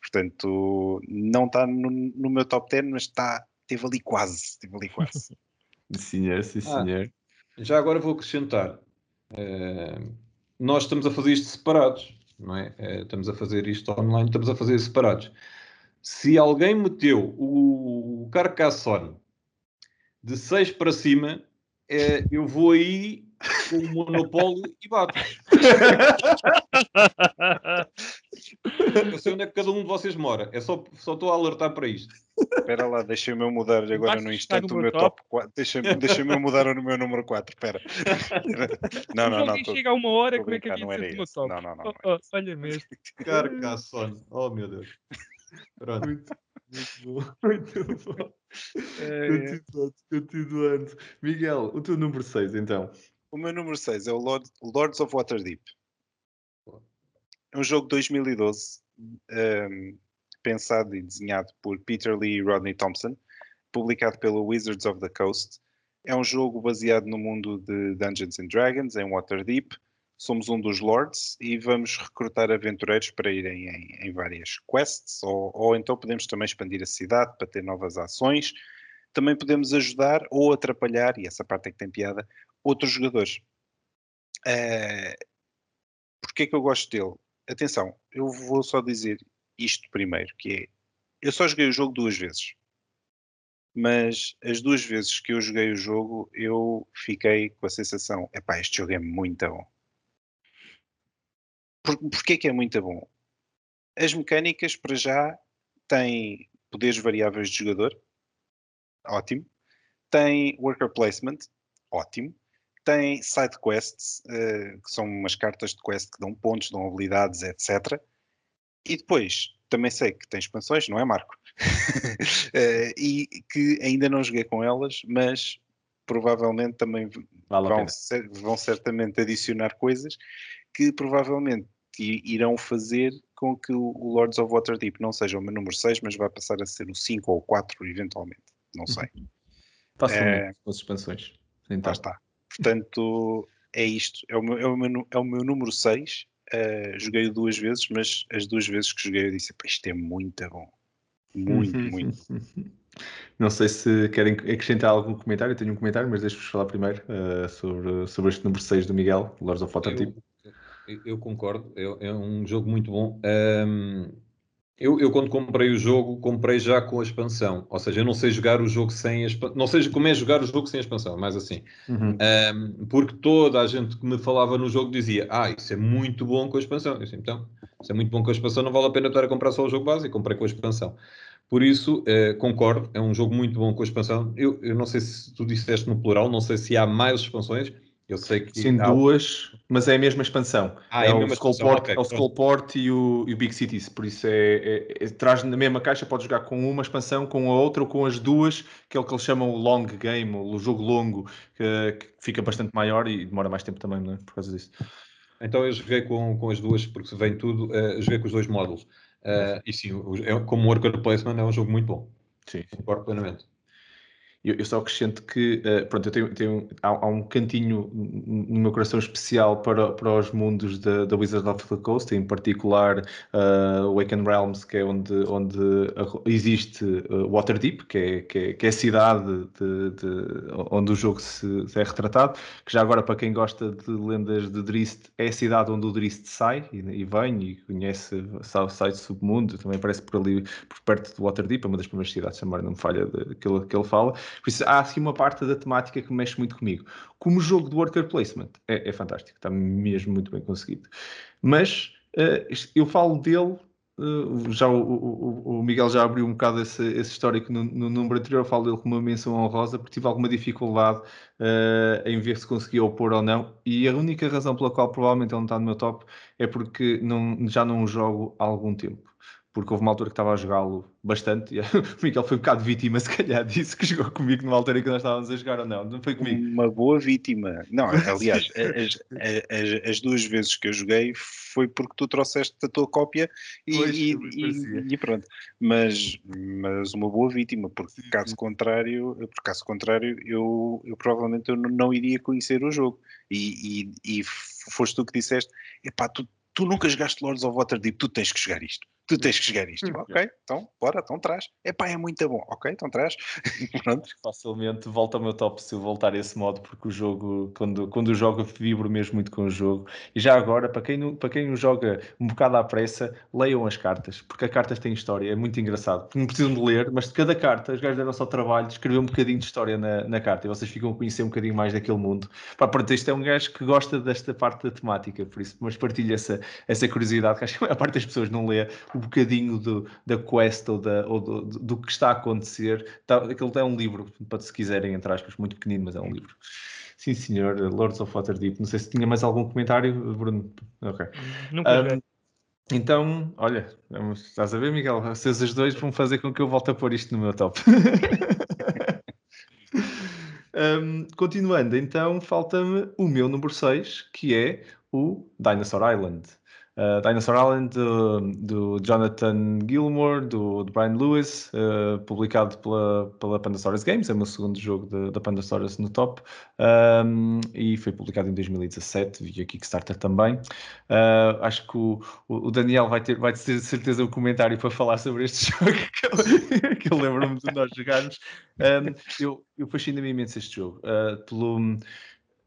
Portanto, não está no, no meu top 10, mas está, esteve ali quase, esteve ali quase. Senhor, sim, Ah. senhor. Já agora vou acrescentar. nós estamos a fazer isto separados, não é? Eh, estamos a fazer isto online, estamos a fazer separados. Se alguém meteu o, Carcassonne de 6 para cima, eh, eu vou aí com o monopólio e bato. Eu sei onde é que cada um de vocês mora. É só, só estou a alertar para isto. Espera lá, deixa-me eu mudar agora no instante no o meu meu top 4. Deixa-me deixa eu mudar o meu número 4. Espera. Não, não, não. tô- chega a uma hora, como é que havia não de o meu top? Não, não, não, Oh, não oh, olha mesmo. Carcassonne. Oh, meu Deus. Pronto. Muito, muito bom. Muito bom. É, Continuando, continuando. Miguel, o teu número 6, então. O meu número 6 é o Lord- Lords of Waterdeep. É um jogo de 2012, um, pensado e desenhado por Peter Lee e Rodney Thompson. publicado pela Wizards of the Coast. É um jogo baseado no mundo de Dungeons and Dragons, em Waterdeep. Somos um dos Lords e vamos recrutar aventureiros para irem em, em várias quests, ou, ou então podemos também expandir a cidade para ter novas ações. Também podemos ajudar ou atrapalhar, e essa parte é que tem piada, outros jogadores. Uh, Porquê é que eu gosto dele? Atenção, eu vou só dizer isto primeiro, que é, eu só joguei o jogo duas vezes. Mas as duas vezes que eu joguei o jogo, eu fiquei com a sensação, epá, este jogo é muito bom. Por, porquê que é muito bom? As mecânicas, para já, têm poderes variáveis de jogador, ótimo. Tem worker placement, ótimo. Tem side quests, uh, que são umas cartas de quest que dão pontos, dão habilidades, etc. E depois, também sei que tem expansões, não é, Marco? uh, e que ainda não joguei com elas, mas provavelmente também vale vão, ser, vão certamente adicionar coisas que provavelmente irão fazer com que o Lords of Waterdeep não seja o meu número 6, mas vai passar a ser o 5 ou o 4 eventualmente. Não sei. Facilmente é, com as expansões. Então. está. Portanto, é isto. É o meu, é o meu, é o meu número 6. Uh, eh, joguei duas vezes, mas as duas vezes que joguei eu disse: isto é muito bom. Muito, muito. Não sei se querem acrescentar algum comentário. Eu tenho um comentário, mas deixe-vos falar primeiro uh, sobre, sobre este número 6 do Miguel, Lords of Waterdeep. Eu, eu concordo, é, é, um jogo muito bom. Um, eu, eu, quando comprei o jogo, comprei já com a expansão. Ou seja, eu não sei jogar o jogo sem a expansão. Não sei como é jogar o jogo sem a expansão, mais assim. Uhum. Um, porque toda a gente que me falava no jogo dizia: Ah, isso é muito bom com a expansão. Eu disse, então, isso é muito bom com a expansão, não vale a pena estar a comprar só o jogo base. E comprei com a expansão. Por isso, eh, concordo, é um jogo muito bom com a expansão. Eu, eu não sei se tu disseste no plural, não sei se há mais expansões. Eu sei que. Sim, há... duas, mas é a mesma expansão. Ah, é, é o Skullport, okay, é o Skullport e, o, e o Big Cities. Por isso é, é, é, traz na mesma caixa, pode jogar com uma expansão, com a outra ou com as duas, que é o que eles chamam o long game, o jogo longo, que, que fica bastante maior e demora mais tempo também, não é? Por causa disso. Então eu joguei com, com as duas, porque vem tudo, uh, joguei com os dois módulos. Uh, e sim, é, como worker placement é um jogo muito bom. Sim. Concordo plenamente. Eu, eu só acrescento que, uh, pronto, eu tenho, tenho há, há, um cantinho no meu coração especial para, para os mundos da, da Wizards of the Coast, em particular uh, Awaken Realms, que é onde, onde existe uh, Waterdeep, que é, que é, que é a cidade de, de, onde o jogo se, se, é retratado, que já agora para quem gosta de lendas de Drist, é a cidade onde o Drist sai e, e vem e conhece, sabe, sai do submundo, também aparece por ali, por perto de Waterdeep, é uma das primeiras cidades, se não me falha, ele, que ele fala. Por isso, há assim uma parte da temática que mexe muito comigo. Como jogo de worker placement, é, é fantástico, está mesmo muito bem conseguido. Mas uh, eu falo dele Uh, já o, o, o, Miguel já abriu um bocado esse, esse histórico no, no, número anterior, eu falo dele com uma menção honrosa, porque tive alguma dificuldade uh, em ver se conseguia opor ou não, e a única razão pela qual provavelmente ele não está no meu top é porque não, já não o jogo há algum tempo porque houve uma altura que estava a jogá-lo bastante e o Miguel foi um bocado vítima, se calhar, disso que jogou comigo numa altura em que nós estávamos a jogar ou não, não foi comigo. Uma boa vítima. Não, aliás, as, as, as, duas vezes que eu joguei foi porque tu trouxeste a tua cópia e, pois, e, e, e, pronto. Mas, mas uma boa vítima, porque sim, caso sim. contrário, por caso contrário, eu, eu provavelmente eu não iria conhecer o jogo. E, e, e foste tu que disseste, epá, tu, tu nunca jogaste Lords of Waterdeep, tu tens que jogar isto tu tens que chegar isto. Hum, ok, então, bora, então traz. Epá, é muito bom. Ok, então traz. Pronto. Facilmente volta ao meu top se eu voltar a esse modo, porque o jogo, quando, quando jogo, vibro mesmo muito com o jogo. E já agora, para quem, para quem o joga um bocado à pressa, leiam as cartas, porque as cartas têm história, é muito engraçado. Não precisam de ler, mas de cada carta, os gajos deram só trabalho de escrever um bocadinho de história na, na carta e vocês ficam a conhecer um bocadinho mais daquele mundo. Pá, pronto, este é um gajo que gosta desta parte da temática, por isso, mas partilha essa, essa curiosidade, que acho que a parte das pessoas não lê o bocadinho do, da quest ou, da, ou do, do, que está a acontecer. Tá, aquilo é um livro, para se quiserem, entre aspas, muito pequenino, mas é um livro. Sim, senhor, Lords of Waterdeep. Não sei se tinha mais algum comentário, Bruno. Ok. Nunca um, então, olha, vamos, estás a ver, Miguel? Vocês os dois vão fazer com que eu volte a pôr isto no meu top. um, continuando, então, falta-me o meu número 6, que é o Dinosaur Island. Uh, Dinosaur Island do, do, Jonathan Gilmore, do, do Brian Lewis, uh, publicado pela, pela Pandasaurus Games, é o meu segundo jogo da Pandasaurus no top, um, e foi publicado em 2017 via Kickstarter também. Uh, acho que o, o, Daniel vai ter, vai ter certeza um comentário para falar sobre este jogo que, que eu lembro-me de nós jogarmos. Um, eu eu fascina-me imenso este jogo. pelo,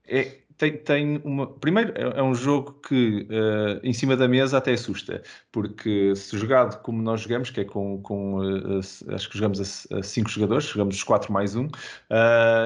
é, tem, tem uma. Primeiro, é, é um jogo que uh, em cima da mesa até assusta, porque se jogado como nós jogamos, que é com. com uh, acho que jogamos a 5 jogadores, jogamos os 4 mais 1, um,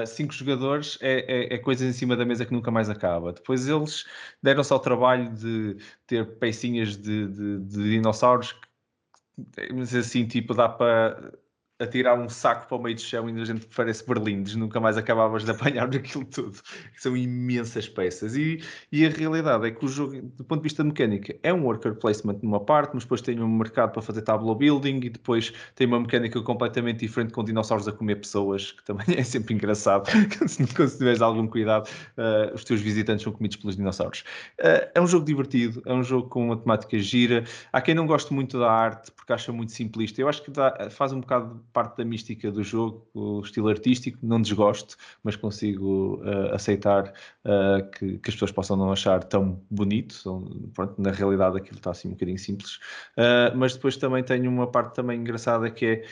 5 uh, jogadores é, é, é coisas em cima da mesa que nunca mais acaba. Depois eles deram-se ao trabalho de ter pecinhas de, de, de dinossauros que, assim, tipo, dá para a tirar um saco para o meio do chão e a gente parece berlindes, nunca mais acabavas de apanhar aquilo tudo. São imensas peças. E, e a realidade é que o jogo, do ponto de vista mecânica, é um worker placement numa parte, mas depois tem um mercado para fazer tableau building e depois tem uma mecânica completamente diferente com dinossauros a comer pessoas, que também é sempre engraçado. se tiveres algum cuidado, uh, os teus visitantes são comidos pelos dinossauros. Uh, é um jogo divertido, é um jogo com uma temática gira. Há quem não goste muito da arte porque acha muito simplista. Eu acho que dá, faz um bocado parte da mística do jogo, o estilo artístico, não desgosto, mas consigo uh, aceitar uh, que, que, as pessoas possam não achar tão bonito. Pronto, na realidade aquilo está assim um bocadinho simples. Uh, mas depois também tenho uma parte também engraçada que é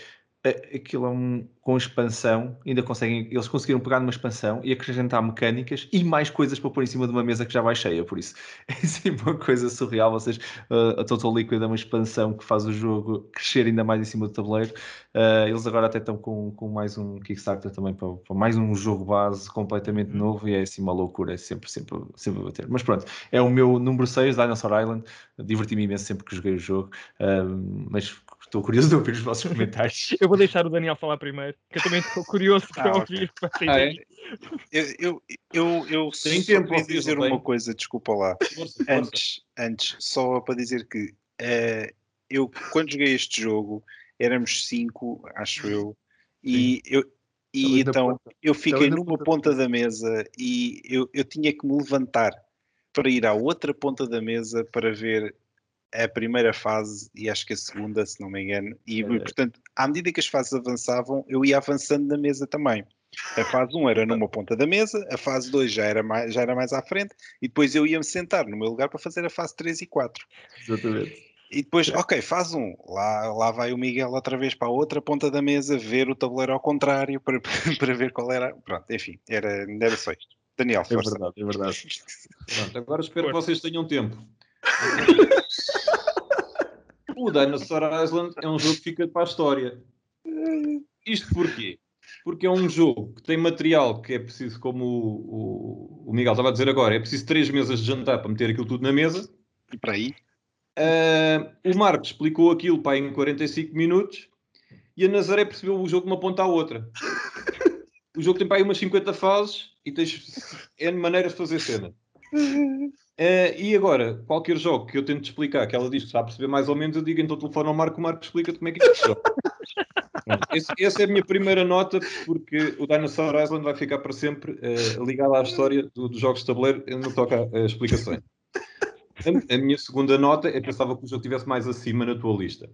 aquilo é um, com expansão, ainda conseguem, eles conseguiram pegar numa expansão e acrescentar mecânicas e mais coisas para pôr em cima de uma mesa que já vai cheia, por isso. É sempre uma coisa surreal, vocês, uh, a Total Liquid é uma expansão que faz o jogo crescer ainda mais em cima do tabuleiro, uh, eles agora até estão com, com mais um Kickstarter também para, para, mais um jogo base completamente uhum. novo e é assim uma loucura, é sempre, sempre, sempre a bater, mas pronto, é o meu número 6, Dinosaur Island, diverti-me imenso sempre que joguei o jogo, uh, mas Estou curioso de ouvir os vossos comentários. eu vou deixar o Daniel falar primeiro, que eu também estou curioso para ah, ouvir. Okay. Ah, é? Eu, eu, eu, eu Tem só queria dizer uma coisa, desculpa lá. Força, antes, antes, só para dizer que uh, eu, quando joguei este jogo, éramos cinco, acho eu, e eu, e então eu fiquei numa ponta da mesa e eu, eu tinha que me levantar para ir à outra ponta da mesa para ver a primeira fase e acho que a segunda, se não me engano, e é. portanto, à medida que as fases avançavam, eu ia avançando na mesa também. A fase 1 era numa ponta da mesa, a fase 2 já era mais, já era mais à frente, e depois eu ia-me sentar no meu lugar para fazer a fase 3 e 4. Exatamente. E depois, ok, fase 1, lá, lá vai o Miguel outra vez para a outra ponta da mesa, ver o tabuleiro ao contrário, para, para ver qual era. Pronto, enfim, era, era só isto. Daniel, é força. É verdade, é verdade. Pronto, agora espero que vocês tenham tempo. o Dinosaur Island é um jogo que fica para a história. Isto porquê? Porque é um jogo que tem material que é preciso, como o, o, o Miguel estava a dizer agora, é preciso três mesas de jantar para meter aquilo tudo na mesa. E para aí? Uh, o Marcos explicou aquilo para em 45 minutos e a Nazaré percebeu o jogo de uma ponta à outra. O jogo tem para aí umas 50 fases e tens N maneiras de fazer cena. Uh, e agora, qualquer jogo que eu tente explicar, que ela diz que está a perceber mais ou menos, eu digo então telefone ao Marco, o Marco explica-te como é que isto. Esse, essa é a minha primeira nota, porque o Dinosaur Island vai ficar para sempre uh, ligado à história do, dos jogos de tabuleiro no que toca a, explicações. A, a, minha segunda nota é que pensava que o jogo estivesse mais acima na tua lista.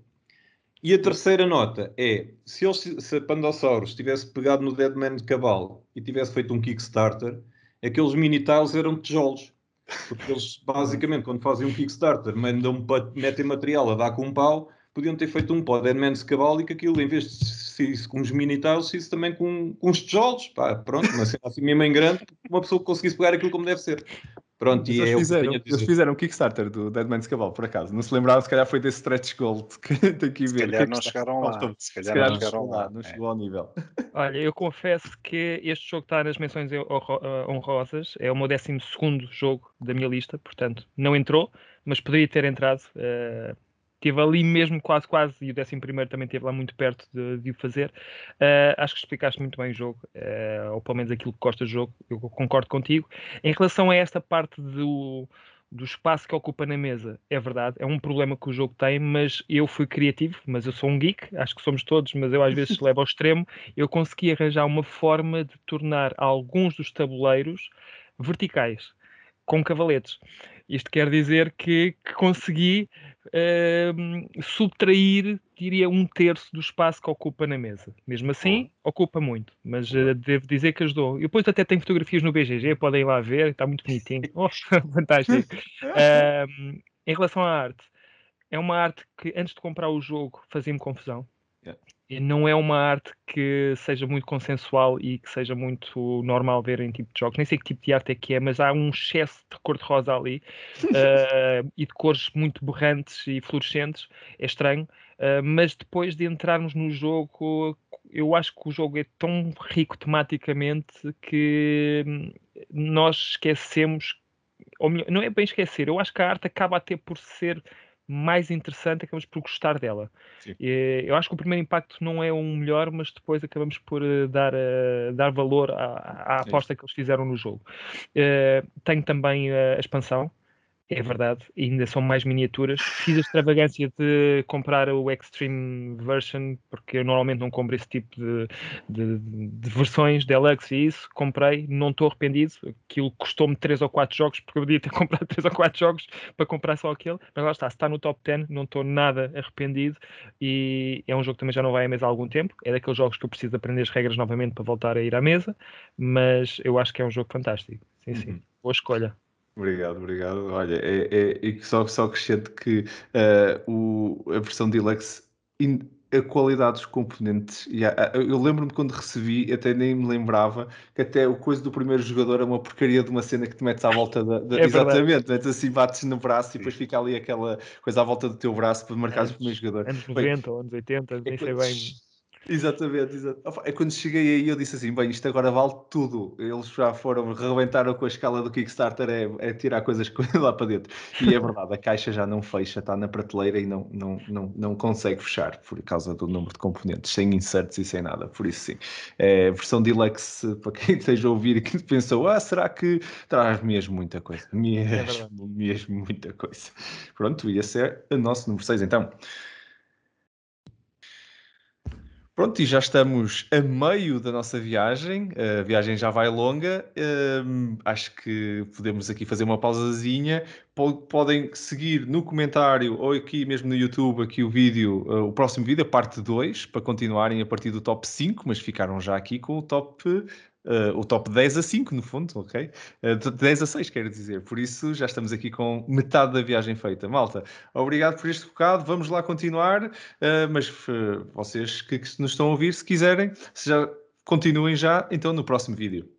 E a terceira nota é, se, eles, se a Pandosaurus tivesse pegado no Deadman de Cabal e tivesse feito um Kickstarter, aqueles mini-tiles eram tijolos porque eles, basicamente, quando fazem um Kickstarter, mandam, metem material a dar com um pau, podiam ter feito um para o Deadman's Cabal e que aquilo, em vez de isso com os mini tiles, se também com, com tijolos. Pá, pronto, mas assim mesmo em grande, uma pessoa que conseguisse pegar aquilo como deve ser. Pronto, e eles, é fizeram, eles fizeram um Kickstarter do Dead Man's Cabal, por acaso. Não se lembraram, se calhar foi desse stretch gold que tem que ver. Se calhar não chegaram lá. Se calhar, se calhar não chegaram lá. Não chegou ao nível. Olha, eu confesso que este jogo está nas menções eh, honrosas. É o meu 12 jogo da minha lista, portanto, não entrou, mas poderia ter entrado. Uh, Esteve ali mesmo quase, quase, e o 11 também esteve lá muito perto de, de o fazer. Uh, acho que explicaste muito bem o jogo, uh, ou pelo menos aquilo que gosta do jogo, eu concordo contigo. Em relação a esta parte do, do espaço que ocupa na mesa, é verdade, é um problema que o jogo tem, mas eu fui criativo, mas eu sou um geek, acho que somos todos, mas eu às vezes levo ao extremo. Eu consegui arranjar uma forma de tornar alguns dos tabuleiros verticais, com cavaletes. Isto quer dizer que, que consegui uh, subtrair, diria, um terço do espaço que ocupa na mesa. Mesmo assim, ocupa muito, mas uh, devo dizer que ajudou. E depois até tem fotografias no BGG, podem ir lá ver, está muito bonitinho. Oh, fantástico. Uh, em relação à arte, é uma arte que antes de comprar o jogo fazia-me confusão. Não é uma arte que seja muito consensual e que seja muito normal ver em tipo de jogos. Nem sei que tipo de arte é que é, mas há um excesso de cor-de-rosa ali uh, e de cores muito borrantes e fluorescentes. É estranho. Uh, mas depois de entrarmos no jogo, eu acho que o jogo é tão rico tematicamente que hum, nós esquecemos, ou melhor, não é bem esquecer, eu acho que a arte acaba até por ser mais interessante, acabamos por gostar dela. E, eu acho que o primeiro impacto não é o melhor, mas depois acabamos por uh, dar, uh, dar valor à, à aposta que eles fizeram no jogo. Uh, tenho também a expansão, é verdade, ainda são mais miniaturas. Fiz a extravagância de comprar o Extreme Version, porque eu normalmente não compro esse tipo de, de, de versões Deluxe e isso. Comprei, não estou arrependido. Aquilo custou-me 3 ou 4 jogos, porque eu podia ter comprado 3 ou 4 jogos para comprar só aquele. Mas lá está, se está no top 10, não estou nada arrependido. E é um jogo que também já não vai à mesa há algum tempo. É daqueles jogos que eu preciso aprender as regras novamente para voltar a ir à mesa. Mas eu acho que é um jogo fantástico. Sim, sim. Uhum. Boa escolha. Obrigado, obrigado. Olha, é, é, só, só acrescento que uh, o, a versão Deluxe, in, a qualidade dos componentes, eu lembro-me quando recebi, até nem me lembrava que até o coisa do primeiro jogador é uma porcaria de uma cena que te metes à volta da. da é exatamente, metes assim, bates no braço Sim. e depois fica ali aquela coisa à volta do teu braço para marcar o primeiro jogador. Anos 90 ou anos 80, nem sei bem Exatamente, exatamente. É quando cheguei aí eu disse assim, bem, isto agora vale tudo. Eles já foram, rebentaram com a escala do Kickstarter, é, é tirar coisas lá para dentro. E é verdade, a caixa já não fecha, está na prateleira e não, não, não, não consegue fechar por causa do número de componentes, sem inserts e sem nada. Por isso sim. É, versão deluxe, para quem esteja a ouvir e que pensou, ah, será que traz mesmo muita coisa? Mesmo, é mesmo muita coisa. Pronto, ia ser o nosso número 6 então. Pronto, e já estamos a meio da nossa viagem. A viagem já vai longa. Um, acho que podemos aqui fazer uma pausazinha. Podem seguir no comentário ou aqui mesmo no YouTube aqui o vídeo, uh, o próximo vídeo, a parte 2, para continuarem a partir do top 5, mas ficaram já aqui com o top Uh, o top 10 a 5, no fundo, ok? Uh, 10 a 6, quero dizer. Por isso, já estamos aqui com metade da viagem feita. Malta, obrigado por este bocado. Vamos lá continuar. Uh, mas vocês que, que, nos estão a ouvir, se quiserem, se já continuem já, então no próximo vídeo.